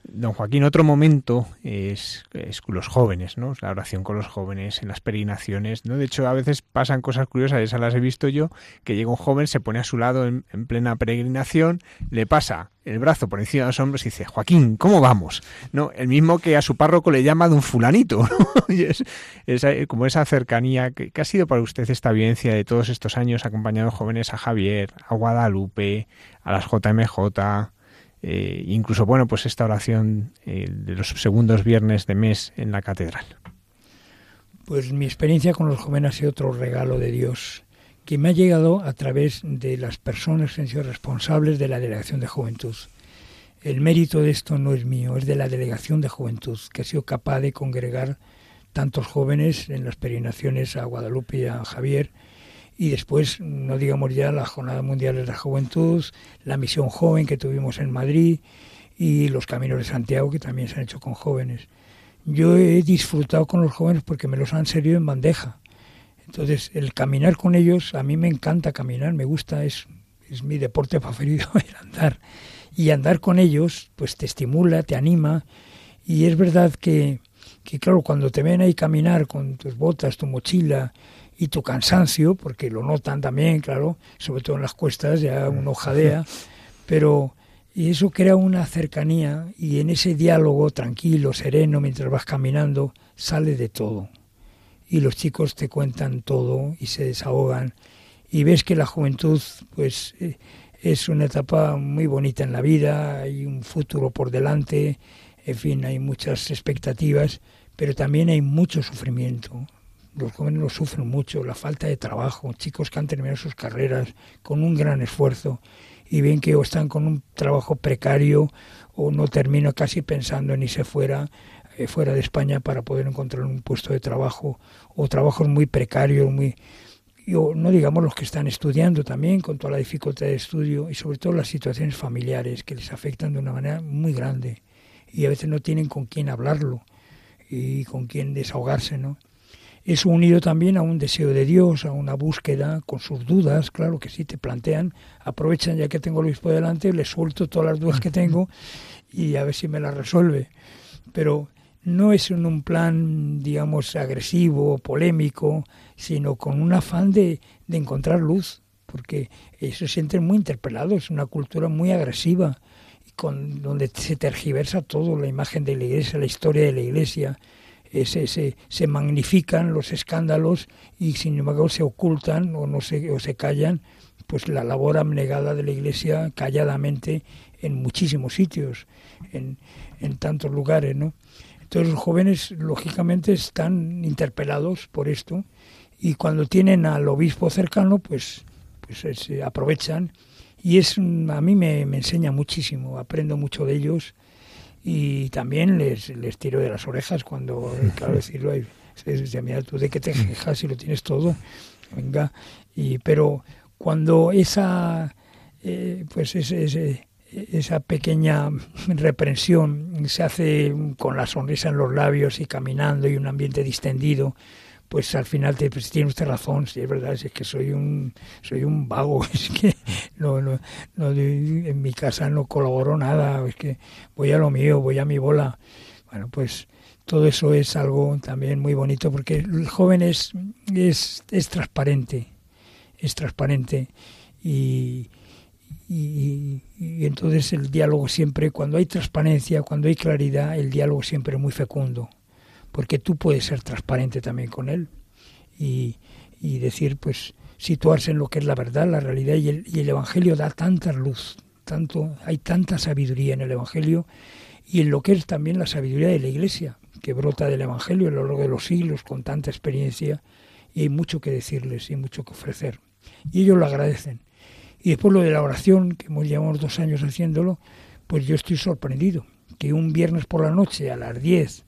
Don Joaquín, otro momento es, los jóvenes, ¿no? La oración con los jóvenes, en las peregrinaciones, ¿no? De hecho, a veces pasan cosas curiosas, esas las he visto yo, que llega un joven, se pone a su lado en, plena peregrinación, le pasa el brazo por encima de los hombros y dice, Joaquín, ¿cómo vamos? ¿No? El mismo que a su párroco le llama don fulanito, Y es, como esa cercanía que, que ha sido para usted esta vivencia de todos estos años acompañando jóvenes a Javier, a Guadalupe, a las JMJ, eh, incluso, bueno, pues esta oración eh, de los segundos viernes de mes en la catedral. Pues mi experiencia con los jóvenes ha sido otro regalo de Dios, que me ha llegado a través de las personas que han sido responsables de la Delegación de Juventud. El mérito de esto no es mío, es de la Delegación de Juventud, que ha sido capaz de congregar tantos jóvenes en las peregrinaciones a Guadalupe y a Javier, y después, no digamos ya, la Jornada Mundial de la Juventud, la misión joven que tuvimos en Madrid y los Caminos de Santiago que también se han hecho con jóvenes. Yo he disfrutado con los jóvenes porque me los han servido en bandeja. Entonces, el caminar con ellos, a mí me encanta caminar, me gusta, es, es mi deporte preferido, el andar. Y andar con ellos, pues te estimula, te anima. Y es verdad que, que, claro, cuando te ven ahí caminar con tus botas, tu mochila, y tu cansancio, porque lo notan también, claro, sobre todo en las cuestas, ya uno jadea, pero y eso crea una cercanía y en ese diálogo tranquilo, sereno, mientras vas caminando, sale de todo. Y los chicos te cuentan todo y se desahogan y ves que la juventud pues eh, es una etapa muy bonita en la vida, hay un futuro por delante, en fin, hay muchas expectativas, pero también hay mucho sufrimiento los jóvenes lo sufren mucho, la falta de trabajo, chicos que han terminado sus carreras con un gran esfuerzo y ven que o están con un trabajo precario o no termino casi pensando en irse fuera, eh, fuera de España para poder encontrar un puesto de trabajo o trabajos muy precarios, muy o no digamos los que están estudiando también con toda la dificultad de estudio y sobre todo las situaciones familiares que les afectan de una manera muy grande y a veces no tienen con quién hablarlo y con quién desahogarse, ¿no? Es unido también a un deseo de Dios, a una búsqueda con sus dudas, claro que sí, te plantean, aprovechan ya que tengo el obispo delante, le suelto todas las dudas que tengo y a ver si me las resuelve. Pero no es en un plan, digamos, agresivo, polémico, sino con un afán de, de encontrar luz, porque se sienten muy interpelados, es una cultura muy agresiva, con, donde se tergiversa todo, la imagen de la iglesia, la historia de la iglesia, se, se, magnifican los escándalos y sin embargo se ocultan o, no se, o se callan pues la labor abnegada de la Iglesia calladamente en muchísimos sitios, en, en tantos lugares, ¿no? Entonces los jóvenes, lógicamente, están interpelados por esto y cuando tienen al obispo cercano, pues, pues eh, se aprovechan y es a mí me, enseña muchísimo, aprendo mucho de ellos y también les, les tiro de las orejas cuando, claro, decirlo, se mira, tú de qué te quejas si lo tienes todo, venga, y, pero cuando esa, eh, pues ese, esa pequeña reprensión se hace con la sonrisa en los labios y caminando y un ambiente distendido, pues al final te pues, tiene usted razón, sí, es verdad, es que soy un soy un vago, es que no, no, no, en mi casa no colaboro nada, es que voy a lo mío, voy a mi bola. Bueno, pues todo eso es algo también muy bonito porque el joven es, es, es transparente, es transparente y, y, y, entonces el diálogo siempre, cuando hay transparencia, cuando hay claridad, el diálogo siempre es muy fecundo porque tú puedes ser transparente también con él y, y decir, pues, situarse en lo que es la verdad, la realidad, y el, y el Evangelio da tanta luz, tanto, hay tanta sabiduría en el Evangelio y en lo que es también la sabiduría de la Iglesia, que brota del Evangelio a lo largo de los siglos con tanta experiencia, y hay mucho que decirles y mucho que ofrecer. Y ellos lo agradecen. Y después lo de la oración, que hemos llevado dos años haciéndolo, pues yo estoy sorprendido, que un viernes por la noche a las 10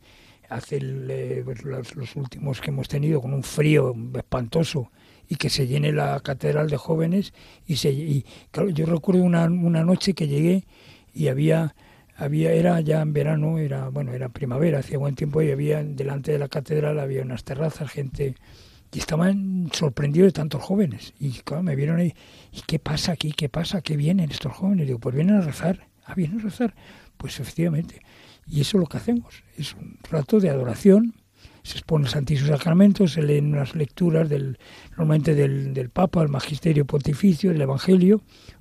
hace eh, pues, los, últimos que hemos tenido con un frío espantoso y que se llene la catedral de jóvenes y se y, yo recuerdo una, una noche que llegué y había había era ya en verano era bueno era primavera hacía buen tiempo y había delante de la catedral había unas terrazas gente y estaban sorprendidos de tantos jóvenes. Y claro me vieron ahí y qué pasa aquí qué pasa qué vienen estos jóvenes digo pues vienen a rezar. Ah vienen a rezar pues efectivamente y eso es lo que hacemos. Es un rato de adoración. Se expone el Santísimo Sacramento, se leen unas lecturas del, normalmente del, del Papa, el Magisterio Pontificio, el Evangelio,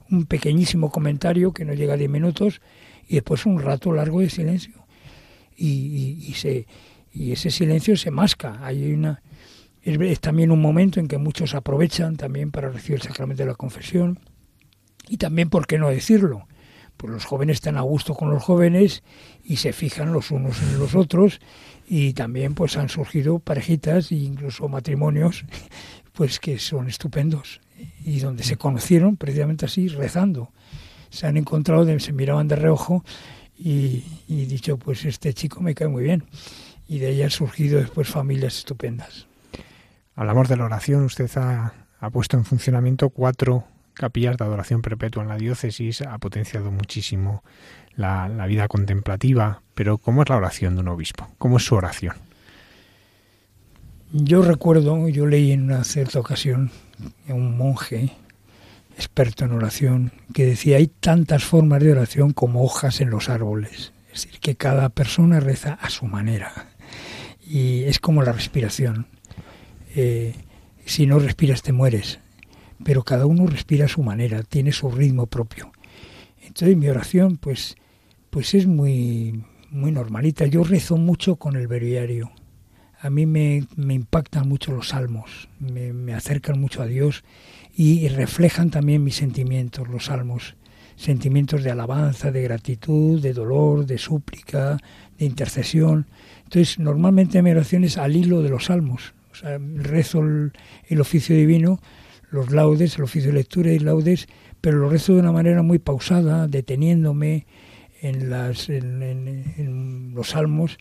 un pequeñísimo comentario que no llega a 10 minutos y después un rato largo de silencio. Y, y, se, y ese silencio se masca. Hay una, es, es, también un momento en que muchos aprovechan también para recibir el sacramento de la confesión. Y también, ¿por qué no decirlo? Pues los jóvenes están a gusto con los jóvenes y se fijan los unos en los otros y también pues han surgido parejitas e incluso matrimonios pues que son estupendos y donde se conocieron precisamente así rezando. Se han encontrado se miraban de reojo y, y dicho pues este chico me cae muy bien. Y de ahí han surgido después familias estupendas. Hablamos de la oración usted ha, ha puesto en funcionamiento cuatro capillas de adoración perpetua en la diócesis ha potenciado muchísimo la, vida contemplativa, pero ¿cómo es la oración de un obispo? ¿Cómo es su oración? Yo recuerdo, yo leí en una cierta ocasión a un monje experto en oración que decía hay tantas formas de oración como hojas en los árboles, es decir, que cada persona reza a su manera y es como la respiración. Eh, si no respiras te mueres pero cada uno respira a su manera, tiene su ritmo propio. Entonces mi oración pues, pues es muy, muy normalita. Yo rezo mucho con el breviario. A mí me, me impactan mucho los salmos, me, me acercan mucho a Dios y, reflejan también mis sentimientos, los salmos sentimientos de alabanza, de gratitud, de dolor, de súplica, de intercesión. Entonces, normalmente mi oración es al hilo de los salmos. O sea, rezo el oficio divino los laudes, el oficio de lectura y laudes, pero lo rezo de una manera muy pausada, deteniéndome en, los salmos.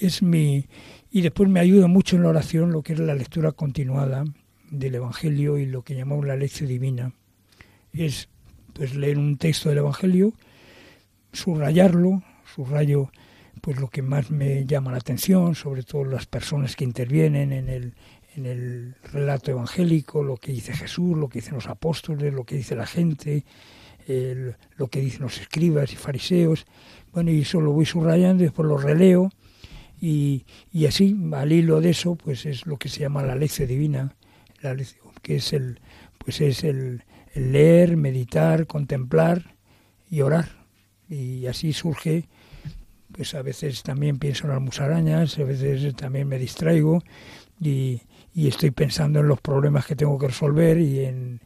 Es mi, y después me ayuda mucho en la oración lo que es la lectura continuada del Evangelio y lo que llamamos la lección divina. Es pues leer un texto del Evangelio, subrayarlo, subrayo pues lo que más me llama la atención, sobre todo las personas que intervienen en el, en el relato evangélico, lo que dice Jesús, lo que dicen los apóstoles, lo que dice la gente, lo que dicen los escribas y fariseos. Bueno, y eso lo voy subrayando, después lo releo y, y así, al hilo de eso, pues es lo que se llama la lección divina, la lección, que es el, pues es el, el leer, meditar, contemplar y orar. Y así surge pues a veces también pienso en las musarañas, a veces también me distraigo y, y estoy pensando en los problemas que tengo que resolver y en,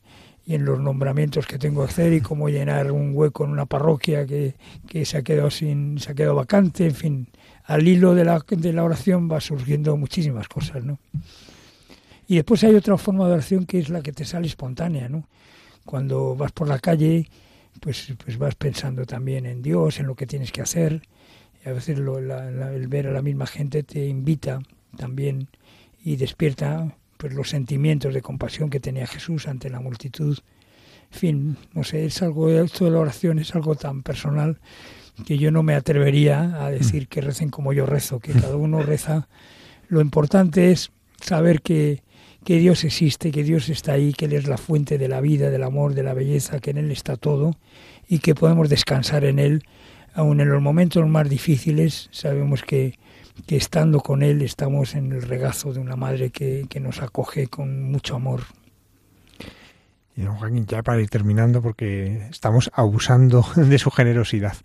y en los nombramientos que tengo que hacer y cómo llenar un hueco en una parroquia que, que se ha quedado sin se ha quedado vacante. En fin al hilo de la, de la oración va surgiendo muchísimas cosas no y después hay otra forma de oración que es la que te sale espontánea no cuando vas por la calle pues pues vas pensando también en Dios en lo que tienes que hacer. Y a veces lo, el ver a la misma gente te invita también y despierta pues los sentimientos de compasión que tenía Jesús ante la multitud. En fin, no sé, es algo, esto de la oración es algo tan personal que yo no me atrevería a decir que recen como yo rezo, que cada uno reza. Lo importante es saber que, que Dios existe, que Dios está ahí, que Él es la fuente de la vida, del amor, de la belleza, que en Él está todo y que podemos descansar en Él, aun en los momentos más difíciles, sabemos que, que estando con Él estamos en el regazo de una madre que, que nos acoge con mucho amor. Y don Joaquín, ya para ir terminando, porque estamos abusando de su generosidad.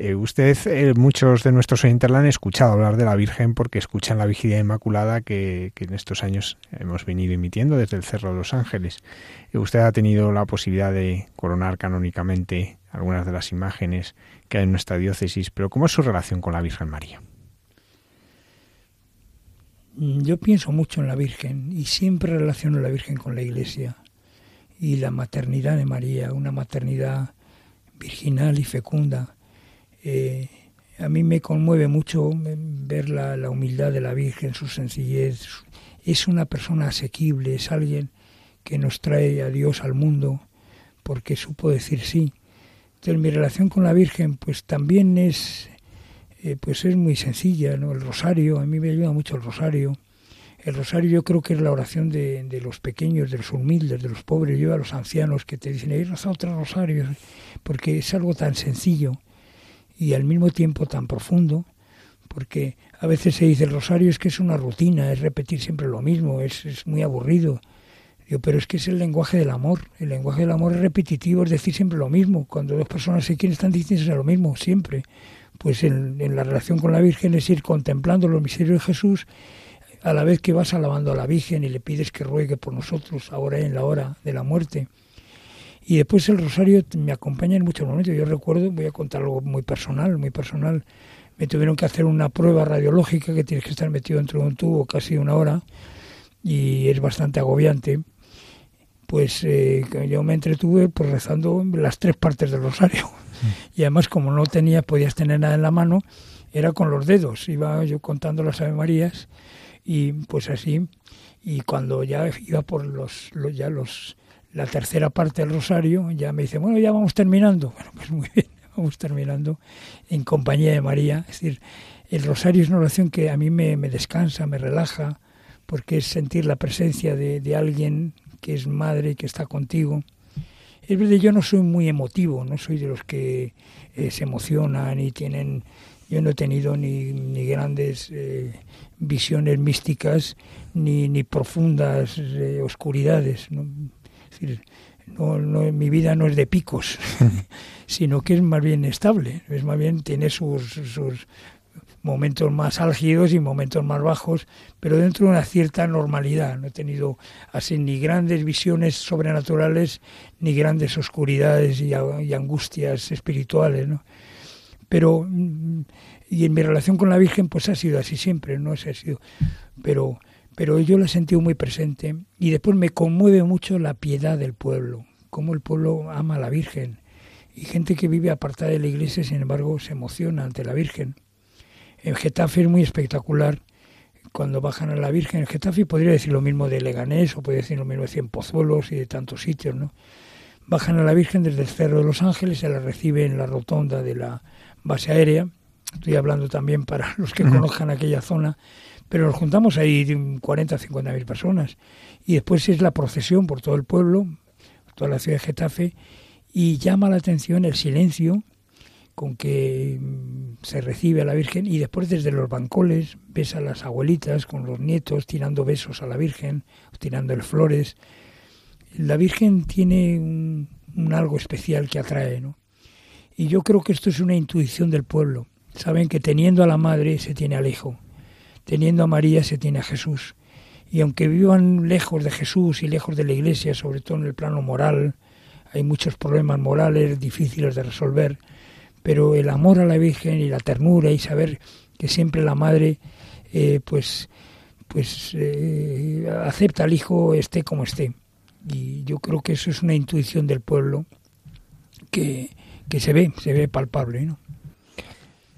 Eh, usted, eh, muchos de nuestros oyentes la han escuchado hablar de la Virgen porque escuchan la Vigilia Inmaculada que, que en estos años hemos venido emitiendo desde el Cerro de los Ángeles. Eh, usted ha tenido la posibilidad de coronar canónicamente algunas de las imágenes que hay en nuestra diócesis, pero ¿cómo es su relación con la Virgen María? Mm, yo pienso mucho en la Virgen y siempre relaciono la Virgen con la Iglesia y la maternidad de María, una maternidad virginal y fecunda. Eh, a mí me conmueve mucho ver la, la, humildad de la Virgen, su sencillez. Es una persona asequible, es alguien que nos trae a Dios al mundo porque supo decir sí. Entonces mi relación con la Virgen pues también es eh, pues es muy sencilla, ¿no? El rosario, a mí me ayuda mucho el rosario. El rosario yo creo que es la oración de, de los pequeños, de los humildes, de los pobres, yo a los ancianos que te dicen, hay rezado otro rosario, porque es algo tan sencillo y al mismo tiempo tan profundo, porque a veces se dice el rosario es que es una rutina, es repetir siempre lo mismo, es, es muy aburrido. Yo, pero es que es el lenguaje del amor. El lenguaje del amor es repetitivo, es decir siempre lo mismo. Cuando dos personas se quieren están diciendo lo mismo, siempre pues en, la relación con la Virgen es ir contemplando los misterios de Jesús a la vez que vas alabando a la Virgen y le pides que ruegue por nosotros ahora en la hora de la muerte. Y después el rosario me acompaña en muchos momentos. Yo recuerdo, voy a contar algo muy personal, muy personal. Me tuvieron que hacer una prueba radiológica que tienes que estar metido dentro de un tubo casi una hora y es bastante agobiante. Pues eh, yo me entretuve pues, rezando las tres partes del rosario y además como no tenía, podías tener nada en la mano, era con los dedos, iba yo contando las Ave Marías y pues así, y cuando ya iba por los, ya los la tercera parte del rosario, ya me dice, bueno, ya vamos terminando. Bueno, pues muy bien, vamos terminando en compañía de María. Es decir, el rosario es una oración que a mí me, me descansa, me relaja, porque es sentir la presencia de, de alguien que es madre, que está contigo es verdad, yo no soy muy emotivo, no soy de los que eh, se emocionan y tienen... Yo no he tenido ni, ni grandes eh, visiones místicas ni, ni profundas eh, oscuridades. Es decir, no, no, mi vida no es de picos, sino que es más bien estable, es más bien tiene sus, sus momentos más álgidos y momentos más bajos, pero dentro de una cierta normalidad. No he tenido así ni grandes visiones sobrenaturales ni grandes oscuridades y, angustias espirituales, ¿no? Pero mm, y en mi relación con la Virgen pues ha sido así siempre, no ha sido, pero pero yo la he sentido muy presente y después me conmueve mucho la piedad del pueblo, cómo el pueblo ama a la Virgen y gente que vive apartada de la iglesia, sin embargo, se emociona ante la Virgen en Getafe es muy espectacular cuando bajan a la Virgen. En Getafe podría decir lo mismo de Leganés o podría decir lo mismo de Cienpozuelos y de tantos sitios, ¿no? Bajan a la Virgen desde el Cerro de los Ángeles, se la recibe en la rotonda de la base aérea. Estoy hablando también para los que conozcan aquella zona, pero nos juntamos ahí 40 o 50 mil personas. Y después es la procesión por todo el pueblo, toda la ciudad de Getafe, y llama la atención el silencio con que se recibe a la Virgen y después desde los bancoles ves a las abuelitas con los nietos tirando besos a la Virgen, tirando flores. La Virgen tiene un, un algo especial que atrae, ¿no? Y yo creo que esto es una intuición del pueblo. Saben que teniendo a la madre se tiene al hijo, teniendo a María se tiene a Jesús. Y aunque vivan lejos de Jesús y lejos de la Iglesia, sobre todo en el plano moral, hay muchos problemas morales difíciles de resolver, pero el amor a la Virgen y la ternura y saber que siempre la madre eh, pues pues eh, acepta al hijo esté como esté y yo creo que eso es una intuición del pueblo que, que se ve se ve palpable ¿no?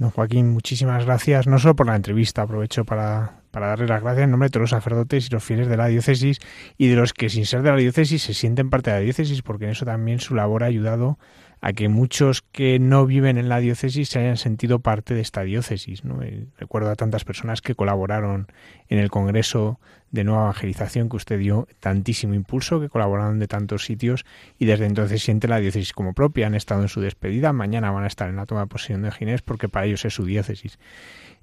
Don Joaquín, muchísimas gracias, no solo por la entrevista, aprovecho para, para darle las gracias en nombre de todos los sacerdotes y los fieles de la diócesis y de los que sin ser de la diócesis se sienten parte de la diócesis, porque en eso también su labor ha ayudado a que muchos que no viven en la diócesis se hayan sentido parte de esta diócesis. ¿no? Recuerdo a tantas personas que colaboraron en el Congreso de Nueva Evangelización que usted dio tantísimo impulso, que colaboraron de tantos sitios y desde entonces siente la diócesis como propia. Han estado en su despedida, mañana van a estar en la toma de posesión de Ginés porque para ellos es su diócesis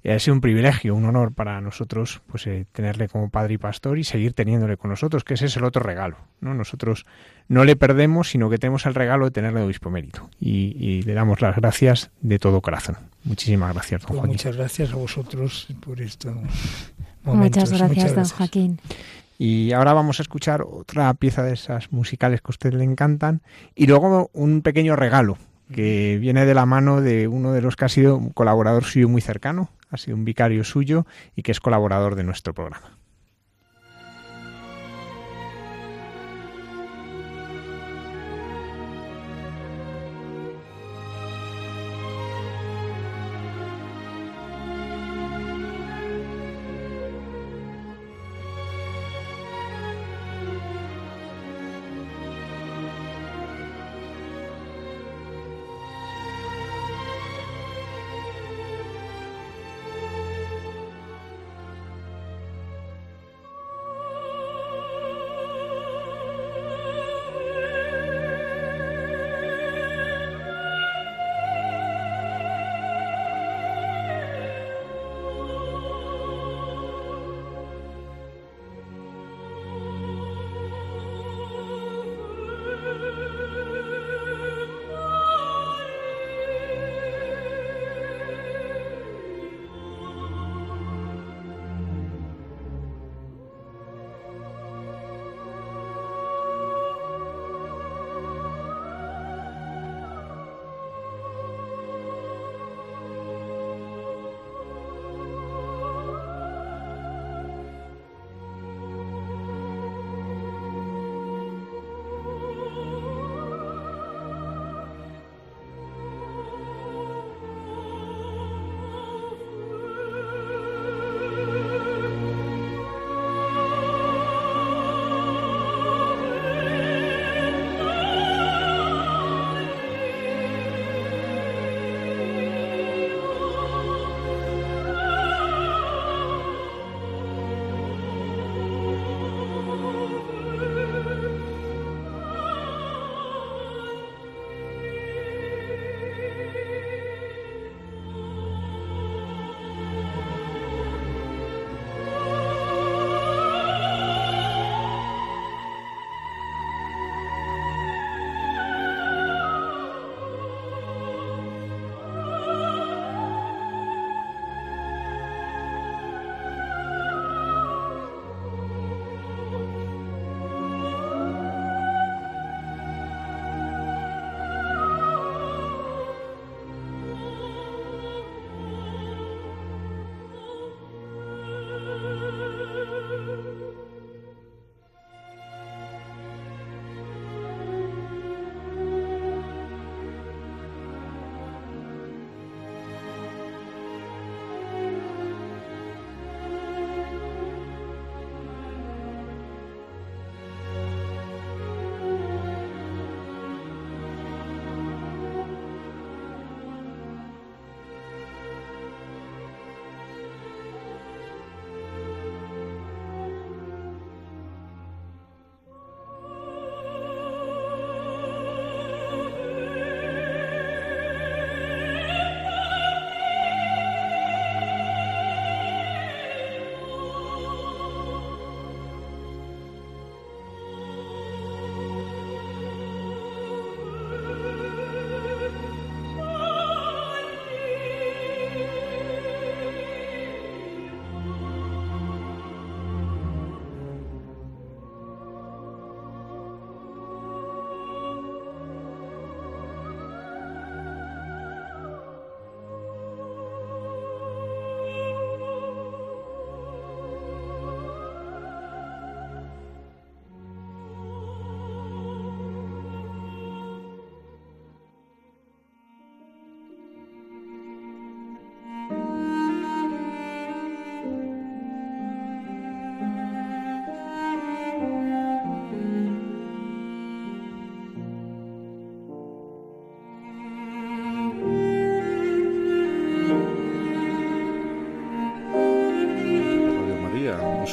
ha sido un privilegio, un honor para nosotros pues eh, tenerle como padre y pastor y seguir teniéndole con nosotros, que ese es el otro regalo. ¿no? Nosotros no le perdemos, sino que tenemos el regalo de tenerle obispo mérito. Y, le damos las gracias de todo corazón. Muchísimas gracias, don pues Joaquín. Muchas gracias a vosotros por esto. Muchas gracias, don Joaquín. Y ahora vamos a escuchar otra pieza de esas musicales que a usted le encantan y luego un pequeño regalo que viene de la mano de uno de los que ha sido un colaborador suyo muy cercano, ha sido un vicario suyo y que es colaborador de nuestro programa.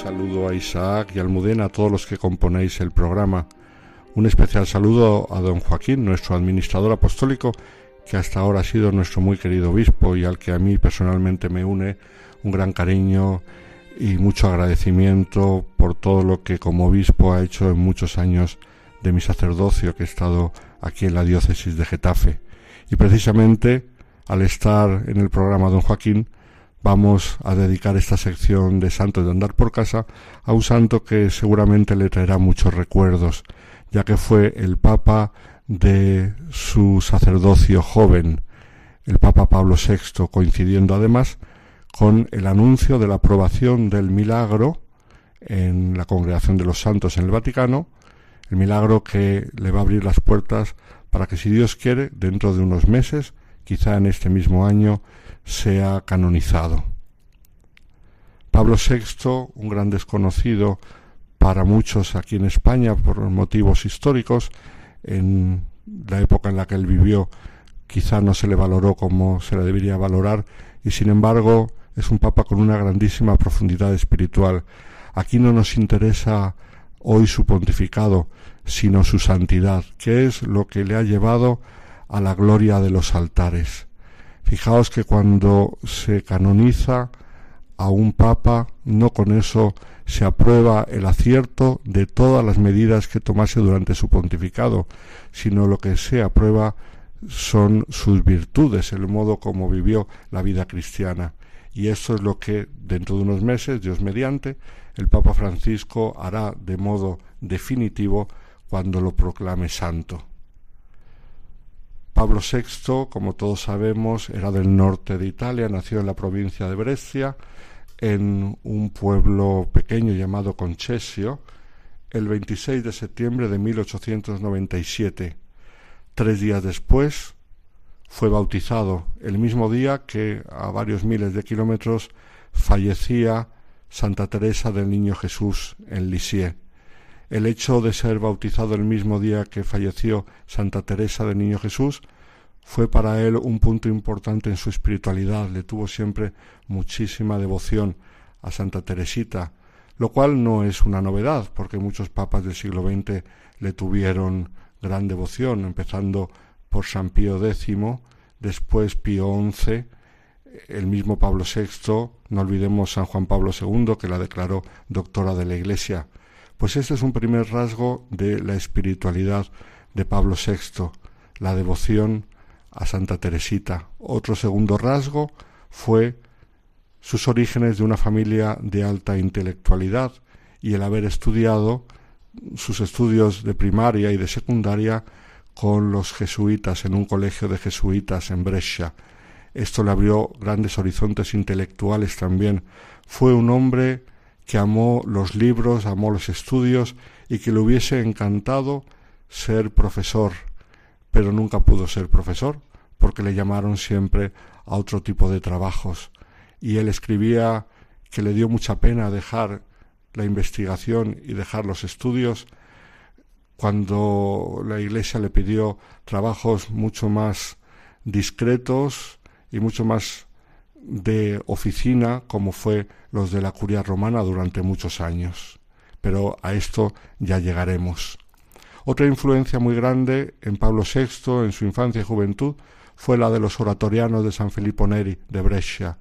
Saludo a Isaac y Almudena, a todos los que componéis el programa. Un especial saludo a don Joaquín, nuestro administrador apostólico, que hasta ahora ha sido nuestro muy querido obispo y al que a mí personalmente me une un gran cariño y mucho agradecimiento por todo lo que como obispo ha hecho en muchos años de mi sacerdocio que he estado aquí en la diócesis de Getafe. Y precisamente al estar en el programa Don Joaquín, vamos a dedicar esta sección de Santos de Andar por Casa a un santo que seguramente le traerá muchos recuerdos, ya que fue el Papa de su sacerdocio joven, el Papa Pablo VI, coincidiendo además con el anuncio de la aprobación del milagro en la Congregación de los Santos en el Vaticano, el milagro que le va a abrir las puertas para que si Dios quiere, dentro de unos meses, quizá en este mismo año, sea canonizado. Pablo VI, un gran desconocido para muchos aquí en España por motivos históricos, en la época en la que él vivió quizá no se le valoró como se le debería valorar y sin embargo es un papa con una grandísima profundidad espiritual. Aquí no nos interesa hoy su pontificado, sino su santidad, que es lo que le ha llevado a la gloria de los altares. Fijaos que cuando se canoniza a un papa, no con eso se aprueba el acierto de todas las medidas que tomase durante su pontificado, sino lo que se aprueba son sus virtudes, el modo como vivió la vida cristiana. Y esto es lo que dentro de unos meses, Dios mediante, el Papa Francisco hará de modo definitivo cuando lo proclame santo. Pablo VI, como todos sabemos, era del norte de Italia, nació en la provincia de Brescia, en un pueblo pequeño llamado Concesio, el 26 de septiembre de 1897. Tres días después fue bautizado, el mismo día que a varios miles de kilómetros fallecía Santa Teresa del Niño Jesús en Lisieux. El hecho de ser bautizado el mismo día que falleció Santa Teresa del Niño Jesús fue para él un punto importante en su espiritualidad. Le tuvo siempre muchísima devoción a Santa Teresita, lo cual no es una novedad, porque muchos papas del siglo XX le tuvieron gran devoción, empezando por San Pío X, después Pío XI, el mismo Pablo VI, no olvidemos San Juan Pablo II, que la declaró doctora de la Iglesia. Pues este es un primer rasgo de la espiritualidad de Pablo VI, la devoción a Santa Teresita. Otro segundo rasgo fue sus orígenes de una familia de alta intelectualidad y el haber estudiado sus estudios de primaria y de secundaria con los jesuitas en un colegio de jesuitas en Brescia. Esto le abrió grandes horizontes intelectuales también. Fue un hombre que amó los libros, amó los estudios y que le hubiese encantado ser profesor, pero nunca pudo ser profesor porque le llamaron siempre a otro tipo de trabajos. Y él escribía que le dio mucha pena dejar la investigación y dejar los estudios cuando la Iglesia le pidió trabajos mucho más discretos y mucho más de oficina como fue los de la curia romana durante muchos años. Pero a esto ya llegaremos. Otra influencia muy grande en Pablo VI en su infancia y juventud fue la de los oratorianos de San Filippo Neri de Brescia,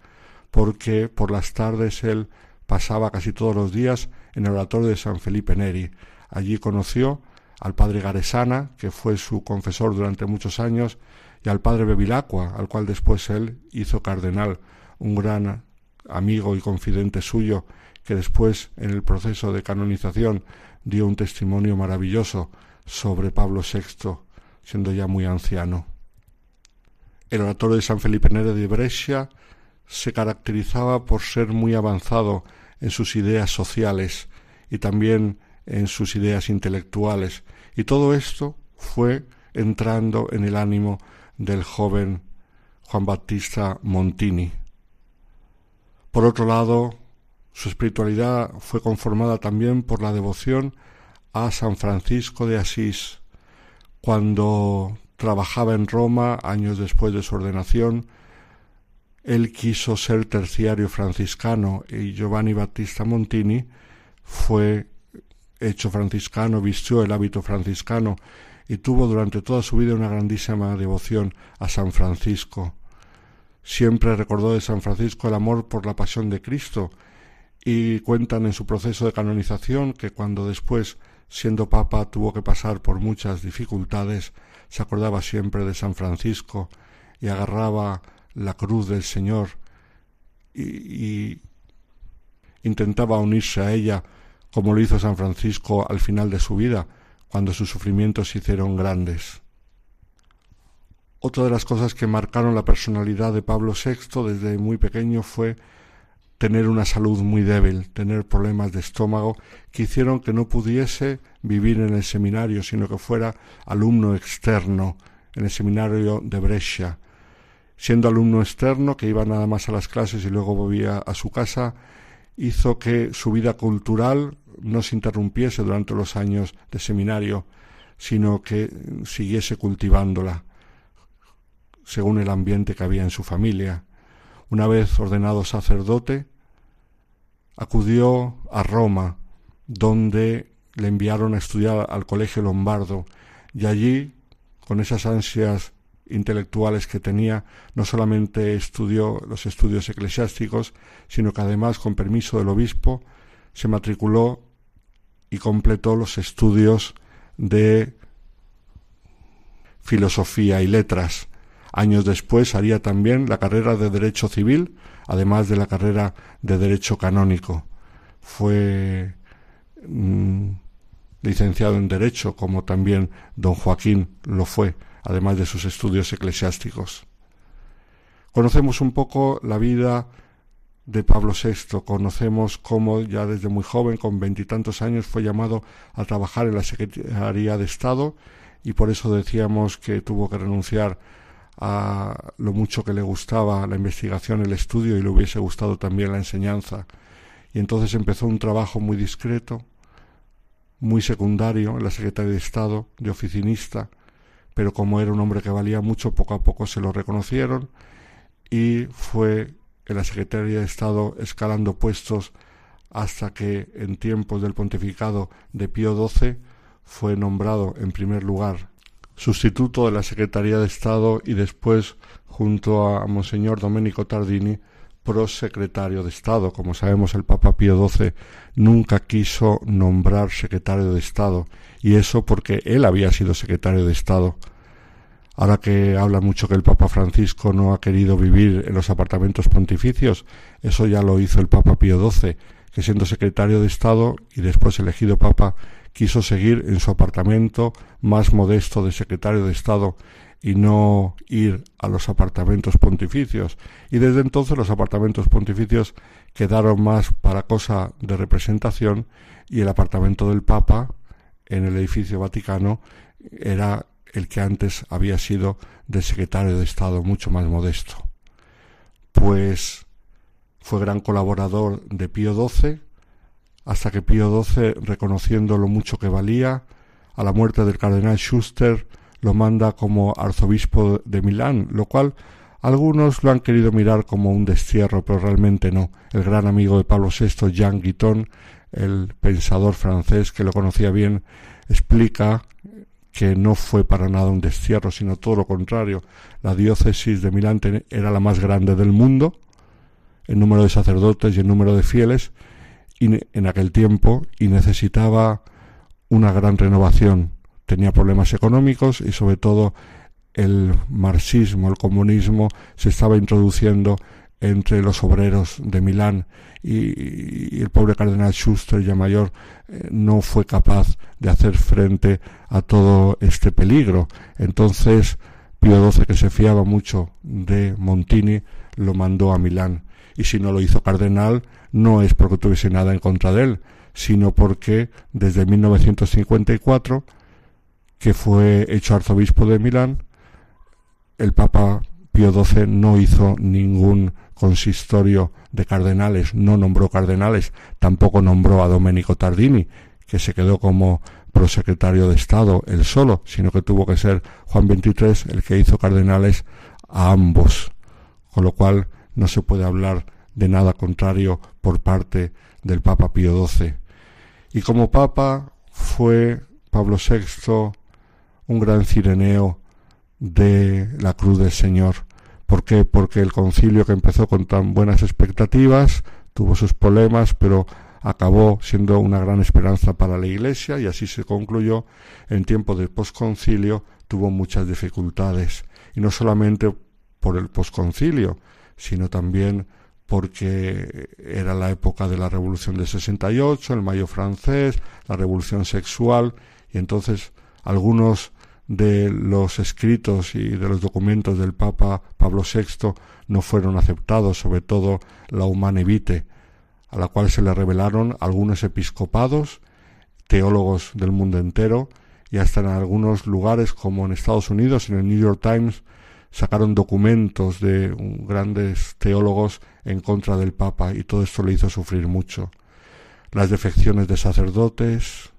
porque por las tardes él pasaba casi todos los días en el oratorio de San Felipe Neri. Allí conoció al padre Garesana, que fue su confesor durante muchos años, y al padre Bevilacqua, al cual después él hizo cardenal, un gran amigo y confidente suyo, que después en el proceso de canonización dio un testimonio maravilloso sobre Pablo VI, siendo ya muy anciano. El oratorio de San Felipe Neri de Brescia se caracterizaba por ser muy avanzado en sus ideas sociales y también en sus ideas intelectuales, y todo esto fue entrando en el ánimo del joven Juan Bautista Montini. Por otro lado, su espiritualidad fue conformada también por la devoción a San Francisco de Asís. Cuando trabajaba en Roma, años después de su ordenación, él quiso ser terciario franciscano y Giovanni Battista Montini fue hecho franciscano, vistió el hábito franciscano y tuvo durante toda su vida una grandísima devoción a San Francisco. Siempre recordó de San Francisco el amor por la pasión de Cristo y cuentan en su proceso de canonización que cuando después, siendo papa, tuvo que pasar por muchas dificultades, se acordaba siempre de San Francisco y agarraba la cruz del Señor y, intentaba unirse a ella como lo hizo San Francisco al final de su vida, cuando sus sufrimientos se hicieron grandes. Otra de las cosas que marcaron la personalidad de Pablo VI desde muy pequeño fue tener una salud muy débil, tener problemas de estómago que hicieron que no pudiese vivir en el seminario, sino que fuera alumno externo en el seminario de Brescia. Siendo alumno externo, que iba nada más a las clases y luego volvía a su casa, hizo que su vida cultural no se interrumpiese durante los años de seminario, sino que siguiese cultivándola según el ambiente que había en su familia. Una vez ordenado sacerdote, acudió a Roma, donde le enviaron a estudiar al Colegio Lombardo, y allí, con esas ansias intelectuales que tenía, no solamente estudió los estudios eclesiásticos, sino que además, con permiso del obispo, se matriculó y completó los estudios de filosofía y letras. Años después haría también la carrera de Derecho Civil, además de la carrera de Derecho Canónico. Fue mm, licenciado en Derecho, como también don Joaquín lo fue, además de sus estudios eclesiásticos. Conocemos un poco la vida de Pablo VI. Conocemos cómo ya desde muy joven, con veintitantos años, fue llamado a trabajar en la Secretaría de Estado y por eso decíamos que tuvo que renunciar a lo mucho que le gustaba la investigación, el estudio y le hubiese gustado también la enseñanza. Y entonces empezó un trabajo muy discreto, muy secundario en la Secretaría de Estado, de oficinista, pero como era un hombre que valía mucho, poco a poco se lo reconocieron y fue en la Secretaría de Estado escalando puestos hasta que en tiempos del pontificado de Pío XII fue nombrado en primer lugar sustituto de la Secretaría de Estado y después, junto a Monseñor Domenico Tardini, prosecretario de Estado. Como sabemos, el Papa Pío XII nunca quiso nombrar secretario de Estado, y eso porque él había sido secretario de Estado. Ahora que habla mucho que el Papa Francisco no ha querido vivir en los apartamentos pontificios, eso ya lo hizo el Papa Pío XII, que siendo secretario de Estado y después elegido Papa, quiso seguir en su apartamento más modesto de secretario de Estado y no ir a los apartamentos pontificios. Y desde entonces los apartamentos pontificios quedaron más para cosa de representación y el apartamento del Papa en el edificio Vaticano era el que antes había sido de secretario de Estado, mucho más modesto. Pues fue gran colaborador de Pío XII, hasta que Pío XII, reconociendo lo mucho que valía, a la muerte del cardenal Schuster, lo manda como arzobispo de Milán, lo cual algunos lo han querido mirar como un destierro, pero realmente no. El gran amigo de Pablo VI, Jean Guiton, el pensador francés que lo conocía bien, explica que no fue para nada un destierro, sino todo lo contrario. La diócesis de Milán era la más grande del mundo, en número de sacerdotes y en número de fieles, en aquel tiempo, y necesitaba una gran renovación. Tenía problemas económicos y sobre todo el marxismo, el comunismo se estaba introduciendo entre los obreros de Milán y, el pobre cardenal Schuster ya mayor eh, no fue capaz de hacer frente a todo este peligro. Entonces Pío XII, que se fiaba mucho de Montini, lo mandó a Milán. Y si no lo hizo cardenal, no es porque tuviese nada en contra de él, sino porque desde 1954, que fue hecho arzobispo de Milán, el Papa Pío XII no hizo ningún consistorio de cardenales, no nombró cardenales, tampoco nombró a Domenico Tardini, que se quedó como prosecretario de Estado él solo, sino que tuvo que ser Juan XXIII el que hizo cardenales a ambos, con lo cual no se puede hablar de nada contrario por parte del Papa Pío XII. Y como papa fue Pablo VI un gran cireneo de la cruz del Señor. ¿Por qué? Porque el concilio que empezó con tan buenas expectativas tuvo sus problemas, pero acabó siendo una gran esperanza para la Iglesia y así se concluyó. En tiempo del posconcilio tuvo muchas dificultades y no solamente por el posconcilio, sino también porque era la época de la Revolución de 68, el Mayo francés, la Revolución sexual y entonces algunos de los escritos y de los documentos del Papa Pablo VI no fueron aceptados, sobre todo la Humane Vitae, a la cual se le revelaron algunos episcopados, teólogos del mundo entero, y hasta en algunos lugares como en Estados Unidos, en el New York Times, sacaron documentos de grandes teólogos en contra del Papa y todo esto le hizo sufrir mucho. Las defecciones de sacerdotes,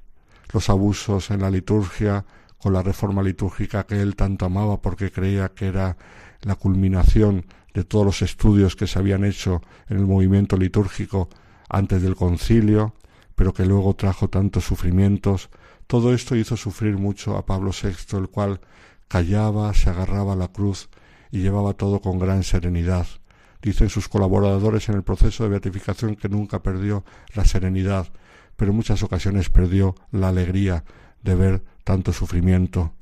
los abusos en la liturgia, con la reforma litúrgica que él tanto amaba porque creía que era la culminación de todos los estudios que se habían hecho en el movimiento litúrgico antes del concilio, pero que luego trajo tantos sufrimientos, todo esto hizo sufrir mucho a Pablo VI, el cual callaba, se agarraba a la cruz y llevaba todo con gran serenidad. Dicen sus colaboradores en el proceso de beatificación que nunca perdió la serenidad, pero en muchas ocasiones perdió la alegría de ver tanto sufrimiento.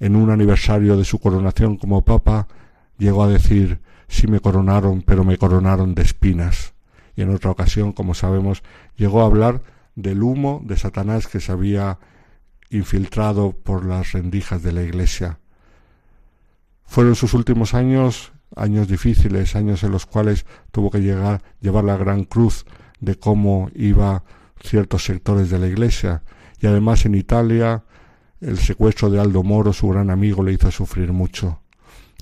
En un aniversario de su coronación como papa, llegó a decir sí me coronaron, pero me coronaron de espinas. Y en otra ocasión, como sabemos, llegó a hablar del humo de Satanás que se había infiltrado por las rendijas de la iglesia. Fueron sus últimos años años difíciles, años en los cuales tuvo que llegar, llevar la gran cruz de cómo iba ciertos sectores de la iglesia. Y además en Italia el secuestro de Aldo Moro, su gran amigo, le hizo sufrir mucho.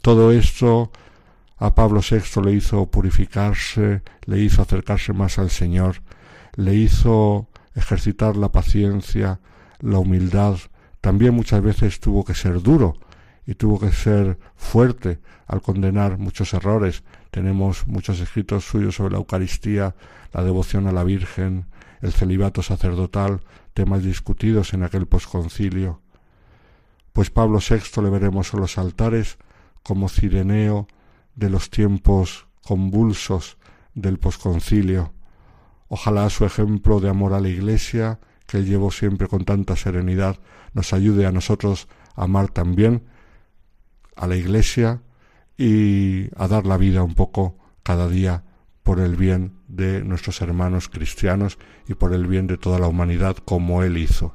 Todo esto a Pablo VI le hizo purificarse, le hizo acercarse más al Señor, le hizo ejercitar la paciencia, la humildad. También muchas veces tuvo que ser duro y tuvo que ser fuerte al condenar muchos errores. Tenemos muchos escritos suyos sobre la Eucaristía, la devoción a la Virgen, el celibato sacerdotal, temas discutidos en aquel posconcilio. Pues Pablo VI le veremos en los altares como cireneo de los tiempos convulsos del posconcilio. Ojalá su ejemplo de amor a la Iglesia, que él llevó siempre con tanta serenidad, nos ayude a nosotros a amar también a la Iglesia y a dar la vida un poco cada día por el bien de nuestros hermanos cristianos y por el bien de toda la humanidad como Él hizo.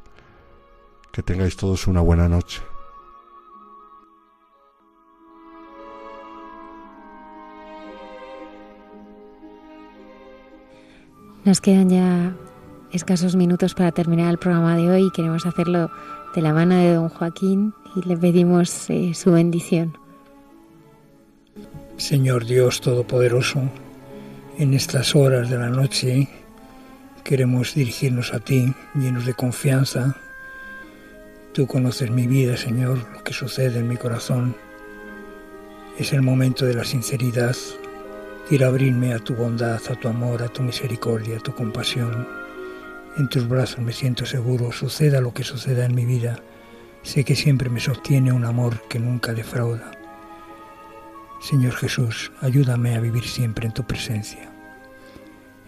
Que tengáis todos una buena noche. Nos quedan ya escasos minutos para terminar el programa de hoy y queremos hacerlo de la mano de don Joaquín y le pedimos eh, su bendición. Señor Dios Todopoderoso, en estas horas de la noche queremos dirigirnos a ti llenos de confianza. Tú conoces mi vida, Señor, lo que sucede en mi corazón. Es el momento de la sinceridad. Quiero abrirme a tu bondad, a tu amor, a tu misericordia, a tu compasión. En tus brazos me siento seguro, suceda lo que suceda en mi vida. Sé que siempre me sostiene un amor que nunca defrauda. Señor Jesús, ayúdame a vivir siempre en tu presencia.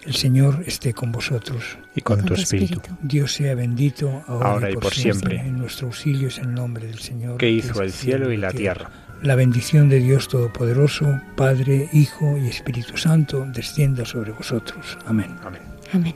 El Señor esté con vosotros. Y con, tu espíritu. Dios sea bendito ahora, y, por, siempre. En nuestro auxilio es el nombre del Señor. Que hizo el cielo y la tierra. La bendición de Dios Todopoderoso, Padre, Hijo y Espíritu Santo, descienda sobre vosotros. Amén. Amén. Amén.